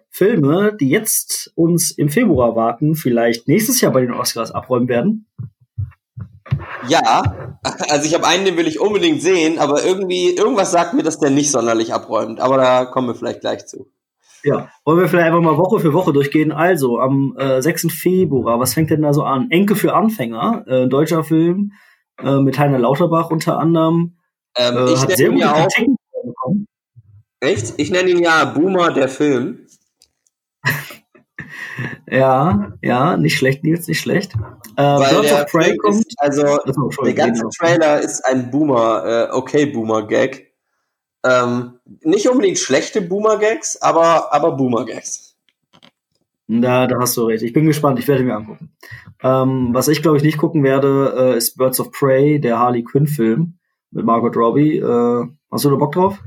Filme, die jetzt uns im Februar warten, vielleicht nächstes Jahr bei den Oscars abräumen werden? Ja, also ich habe einen, den will ich unbedingt sehen, aber irgendwie, irgendwas sagt mir, dass der nicht sonderlich abräumt. Aber da kommen wir vielleicht gleich zu. Ja, wollen wir vielleicht einfach mal Woche für Woche durchgehen. Also, am äh, 6. Februar, was fängt denn da so an? Enke für Anfänger, äh, deutscher Film, äh, mit Heiner Lauterbach unter anderem. Ähm, äh, ich nenne ihn ja auch. Echt? Ich nenne ihn ja Boomer der Film. Ja, ja, nicht schlecht, Nils, nicht schlecht. Äh, Birds of Prey kommt. Ist, also, der ganze Trailer ist ein Boomer, äh, okay, Boomer-Gag. Ähm, nicht unbedingt schlechte Boomer-Gags, aber, aber Boomer-Gags. Da, da hast du recht. Ich bin gespannt, ich werde mir angucken. Ähm, was ich, glaube ich, nicht gucken werde, äh, ist Birds of Prey, der Harley Quinn-Film mit Margot Robbie. Äh, hast du da Bock drauf?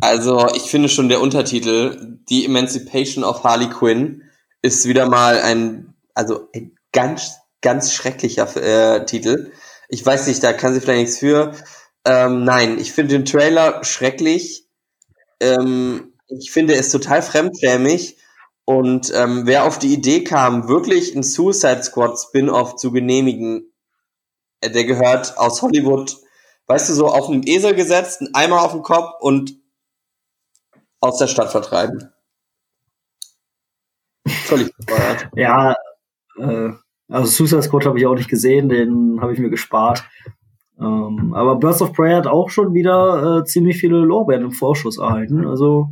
Also, ich finde schon der Untertitel, The Emancipation of Harley Quinn, ist wieder mal ein, also ein ganz, ganz schrecklicher äh, Titel. Ich weiß nicht, da kann sie vielleicht nichts für. Ähm, nein, ich finde den Trailer schrecklich. Ähm, ich finde es total fremdschämig. Und ähm, wer auf die Idee kam, wirklich ein Suicide Squad Spin-off zu genehmigen, äh, der gehört aus Hollywood, weißt du, so auf einen Esel gesetzt, einen Eimer auf den Kopf und aus der Stadt vertreiben. Völlig bescheuert. Ja, äh, also Suicide Squad habe ich auch nicht gesehen, den habe ich mir gespart. Ähm, aber Birds of Prey hat auch schon wieder äh, ziemlich viele Lorbeeren im Vorschuss erhalten. Also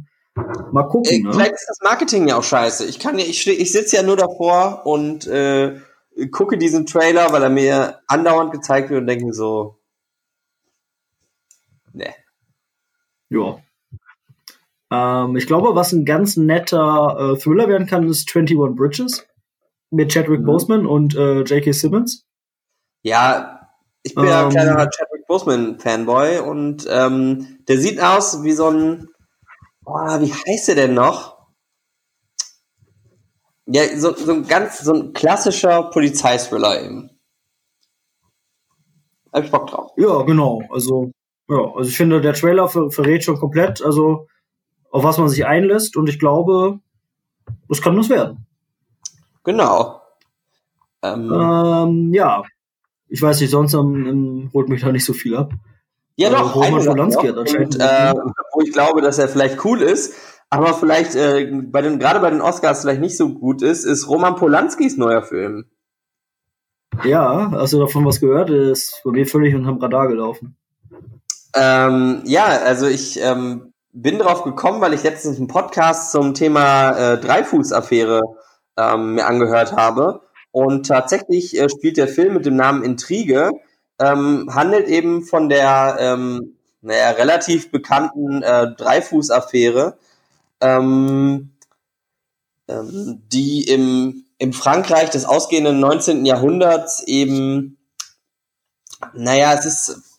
mal gucken. Ey, ne? Vielleicht ist das Marketing ja auch scheiße. Ich kann ja, ich, ich sitze ja nur davor und äh, gucke diesen Trailer, weil er mir andauernd gezeigt wird und denke so, ne. Ja. Ähm, ich glaube, was ein ganz netter äh, Thriller werden kann, ist 21 Bridges mit Chadwick mhm. Boseman und äh, J.K. Simmons. Ja, ich bin ähm, ja ein kleiner Chadwick Boseman-Fanboy und ähm, der sieht aus wie so ein, boah, wie heißt der denn noch? Ja, so, so ein ganz, so ein klassischer Polizeithriller eben. Hab ich Bock drauf. Ja, genau. Also, ja, also ich finde, der Trailer ver verrät schon komplett, also auf was man sich einlässt und ich glaube, das kann das werden. Genau. Ähm, ähm, ja, ich weiß nicht, sonst um, um, holt mich da nicht so viel ab. Ja, äh, doch, Roman Polanski hat anscheinend. Äh, wo ich glaube, dass er vielleicht cool ist, aber vielleicht äh, bei den, gerade bei den Oscars vielleicht nicht so gut ist, ist Roman Polanskis neuer Film. Ja, hast du davon was gehört? Ist bei mir völlig unterm Radar gelaufen. Ähm, ja, also ich ähm, bin drauf gekommen, weil ich letztens einen Podcast zum Thema äh, Dreifuß-Affäre ähm, mir angehört habe. Und tatsächlich äh, spielt der Film mit dem Namen Intrige, ähm, handelt eben von der ähm, naja, relativ bekannten äh, Dreifuß-Affäre, ähm, ähm, die im, im Frankreich des ausgehenden 19. Jahrhunderts eben, naja, es ist,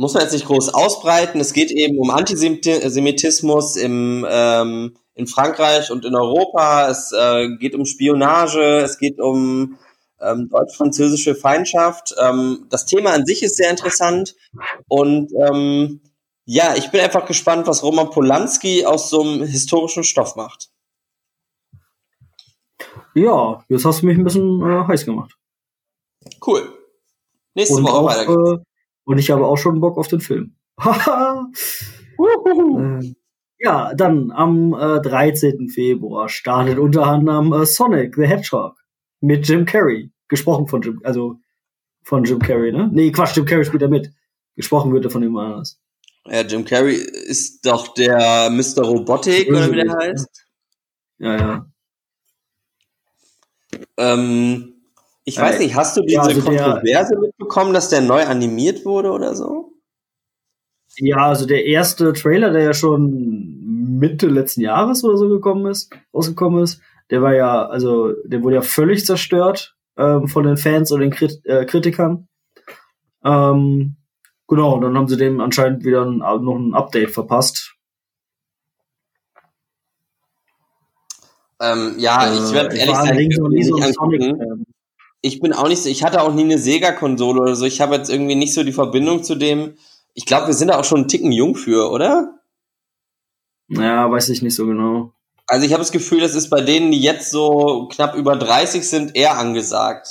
muss man jetzt nicht groß ausbreiten, es geht eben um Antisemitismus im, ähm, in Frankreich und in Europa. Es äh, geht um Spionage, es geht um ähm, deutsch-französische Feindschaft. Ähm, das Thema an sich ist sehr interessant und ähm, ja, ich bin einfach gespannt, was Roman Polanski aus so einem historischen Stoff macht. Ja, jetzt hast du mich ein bisschen äh, heiß gemacht. Cool. Nächste und Woche auch, weiter. äh, Und ich habe auch schon Bock auf den Film. äh, ja, dann am äh, 13. Februar startet unter anderem äh, Sonic the Hedgehog mit Jim Carrey. Gesprochen von Jim, also von Jim Carrey, ne? Nee, Quatsch, Jim Carrey spielt da mit. Gesprochen wird er von jemand anders. Ja, Jim Carrey ist doch der Mr. Robotic, oder wie der heißt. Ja, ja. Ähm, ich Äh, weiß nicht, hast du diese ja, also der- Kontroverse mitbekommen, dass der neu animiert wurde oder so? Ja, also der erste Trailer, der ja schon Mitte letzten Jahres oder so gekommen ist, rausgekommen ist, der war ja, also der wurde ja völlig zerstört ähm, von den Fans und den Krit äh, Kritikern. Ähm, genau, und dann haben sie dem anscheinend wieder ein, noch ein Update verpasst. Ähm, ja, ich werde Äh, ehrlich ich mir so nicht angucken. Ich bin auch nicht so, ich hatte auch nie eine Sega-Konsole oder so. Ich habe jetzt irgendwie nicht so die Verbindung zu dem. Ich glaube, wir sind da auch schon einen Ticken jung für, oder? Ja, weiß ich nicht so genau. Also ich habe das Gefühl, das ist bei denen, die jetzt so knapp über 30 sind, eher angesagt.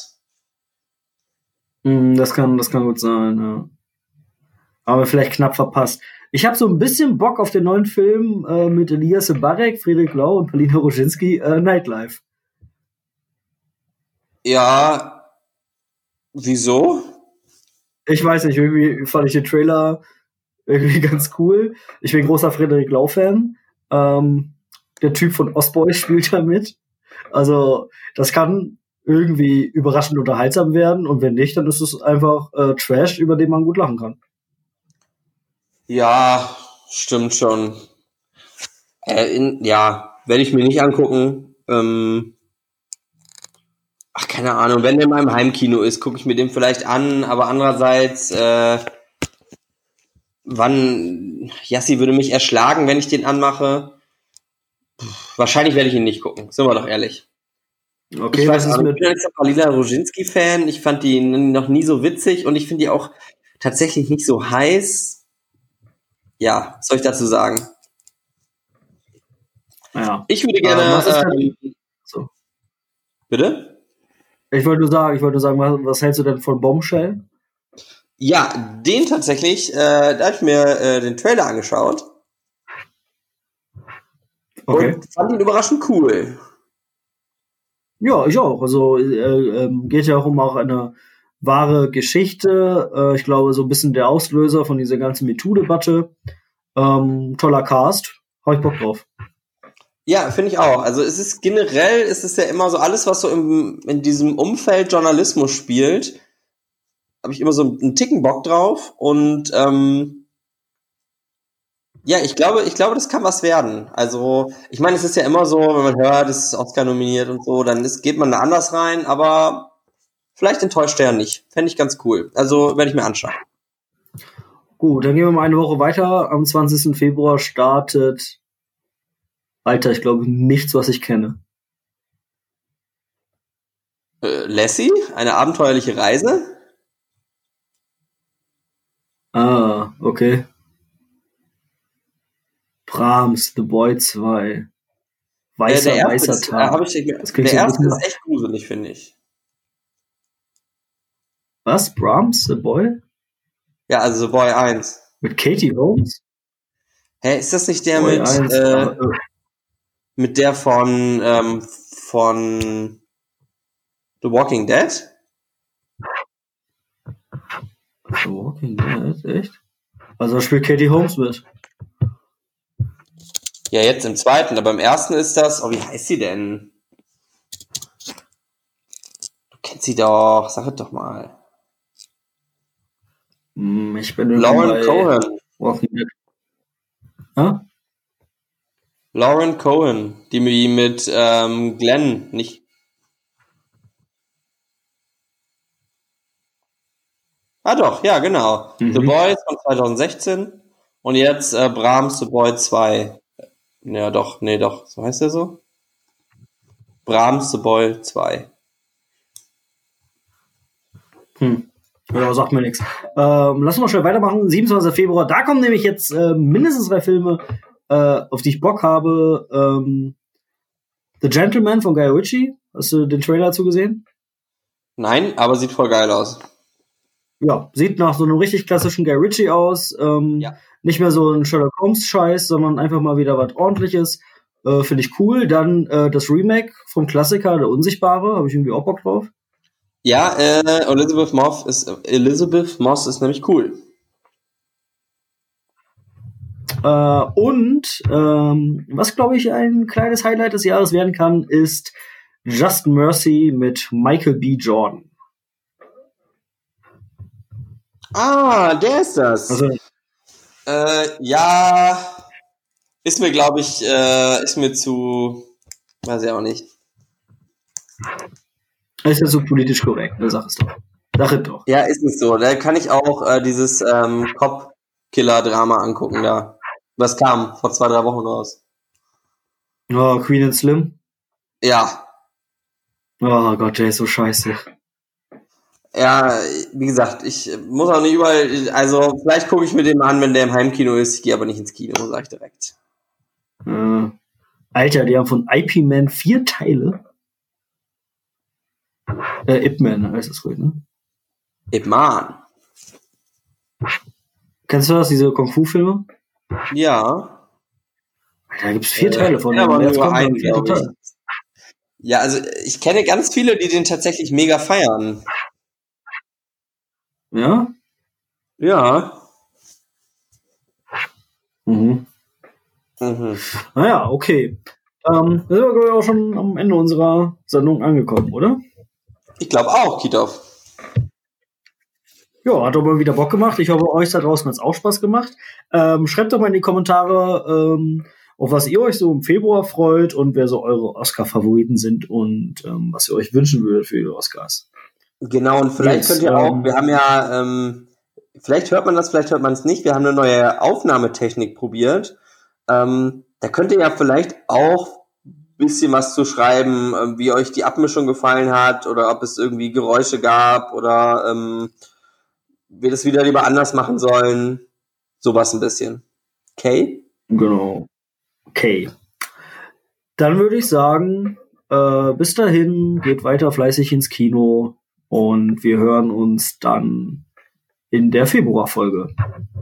Hm, das kann, das kann gut sein, ja. Aber vielleicht knapp verpasst. Ich habe so ein bisschen Bock auf den neuen Film äh, mit Elias Barek, Friedrich Lau und Paulina Roginski, äh, Nightlife. Ja, wieso? Ich weiß nicht, irgendwie fand ich den Trailer irgendwie ganz cool. Ich bin großer Friedrich Lau-Fan. Ähm, der Typ von Ostboy spielt da mit. Also, das kann irgendwie überraschend unterhaltsam werden und wenn nicht, dann ist es einfach äh, Trash, über den man gut lachen kann. Ja, stimmt schon. Äh, in, ja, werde ich mir nicht angucken. Ähm, ach, keine Ahnung, wenn der in meinem Heimkino ist, gucke ich mir den vielleicht an, aber andererseits, äh, wann, Yassi würde mich erschlagen, wenn ich den anmache. Puh, wahrscheinlich werde ich ihn nicht gucken, sind wir doch ehrlich. Okay, ich was weiß ist auch nicht, mit ich bin jetzt ein Palila Roginski-Fan. Ich fand die noch nie so witzig und ich finde die auch tatsächlich nicht so heiß. Ja, was soll ich dazu sagen? Ja. Ich würde gerne. Ähm, was ist ähm, So. bitte? Ich wollte nur sagen, ich wollte nur sagen, was, was hältst du denn von Bombshell? Ja, den tatsächlich, äh, da habe ich mir äh, den Trailer angeschaut Okay. und fand ihn überraschend cool. Ja, ich auch. Also äh, ähm, geht ja auch um auch eine wahre Geschichte. Äh, ich glaube, so ein bisschen der Auslöser von dieser ganzen MeToo-Debatte. Ähm, toller Cast. Hab ich Bock drauf. Ja, finde ich auch. Also es ist generell, ist es ja immer so alles, was so im, in diesem Umfeld Journalismus spielt, habe ich immer so einen Ticken Bock drauf und ähm, ja, ich glaube, ich glaube, das kann was werden. Also, ich meine, es ist ja immer so, wenn man hört, es ist Oscar nominiert und so, dann ist, geht man da anders rein, aber vielleicht enttäuscht er nicht. Fände ich ganz cool. Also, werde ich mir anschauen. Gut, dann gehen wir mal eine Woche weiter. Am 20. Februar startet. Alter, ich glaube nichts, was ich kenne. Äh, Lassie, eine abenteuerliche Reise. Ah, okay. Brahms, The Boy 2. Weißer, Äh, erste weißer ist, äh, Tag. hab ich, Das der erste ist echt gruselig, finde ich. Was? Brahms, The Boy? Ja, also The Boy 1. Mit Katie Holmes? Hä, ist das nicht der Boy mit, 1, äh, äh, mit der von, ähm, von The Walking Dead? The Walking Dead, echt? Also da spielt Katie Holmes mit. Ja, jetzt im zweiten, aber im ersten ist das, oh, wie heißt sie denn? Du kennst sie doch, sag es doch mal. Hm, Ich bin Lauren bei Cohen. Walking Dead. Ah? Lauren Cohen, die mi- mit ähm, Glenn nicht. Ah doch, ja, genau. Mhm. The Boys von 2016 und jetzt äh, Brahms The Boy 2. Ja, doch, nee, doch. So heißt der so? Brahms The Boy 2. Hm. Ja, sagt mir nichts. Ähm, lass uns mal schnell weitermachen. 27. Februar, da kommen nämlich jetzt äh, mindestens zwei Filme, äh, auf die ich Bock habe. Ähm, The Gentleman von Guy Ritchie. Hast du den Trailer dazu gesehen? Nein, aber sieht voll geil aus. Ja, sieht nach so einem richtig klassischen Guy Ritchie aus. Ähm, Ja. Nicht mehr so ein Sherlock Holmes-Scheiß, sondern einfach mal wieder was ordentliches. Äh, Finde ich cool. Dann äh, das Remake vom Klassiker, Der Unsichtbare, habe ich irgendwie auch Bock drauf. Ja, äh, Elizabeth Moss ist Elizabeth Moss ist nämlich cool. Äh, und ähm, was, glaube ich, ein kleines Highlight des Jahres werden kann, ist Just Mercy mit Michael B. Jordan. Ah, der ist das. Also, Äh, ja, ist mir, glaube ich, äh, ist mir zu, weiß ich auch nicht. ist ja so politisch korrekt, ne? Sag es doch. Sag es doch. Ja, ist nicht so. Da kann ich auch äh, dieses ähm, Cop-Killer-Drama angucken, da. Was kam vor zwei, drei Wochen raus. Oh, Queen and Slim. Ja, Oh Gott, der ist so scheiße. ja, wie gesagt, ich muss auch nicht überall, also vielleicht gucke ich mir den mal an, wenn der im Heimkino ist. Ich gehe aber nicht ins Kino, sag ich direkt. Äh, Alter, die haben von IP Man vier Teile. Äh, Ip Man heißt das ruhig, ne? Ip Man. Kennst du das, diese Kung-Fu-Filme? Ja. Da gibt's vier Äh, Teile von. ja, aber nur kommt einen, der vierte glaub ich. Ja, also ich kenne ganz viele, die den tatsächlich mega feiern. Ja? Ja. Mhm. Mhm. Naja, okay. Ähm, sind wir glaub ich, auch schon am Ende unserer Sendung angekommen, oder? Ich glaube auch, Kitov. Ja, hat doch mal wieder Bock gemacht. Ich hoffe, euch da draußen hat es auch Spaß gemacht. Ähm, schreibt doch mal in die Kommentare, ähm, auf was ihr euch so im Februar freut und wer so eure Oscar-Favoriten sind und ähm, was ihr euch wünschen würdet für die Oscars. Genau, und vielleicht Yes, könnt ihr auch, ähm, wir haben ja, ähm, vielleicht hört man das, vielleicht hört man es nicht, wir haben eine neue Aufnahmetechnik probiert. Ähm, da könnt ihr ja vielleicht auch ein bisschen was zu schreiben, wie euch die Abmischung gefallen hat oder ob es irgendwie Geräusche gab oder ähm, wir das wieder lieber anders machen sollen. Sowas ein bisschen. Okay? Genau. Okay. Dann würde ich sagen, äh, bis dahin, geht weiter fleißig ins Kino und wir hören uns dann in der Februarfolge.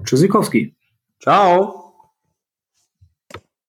Tschüssikowski. Ciao!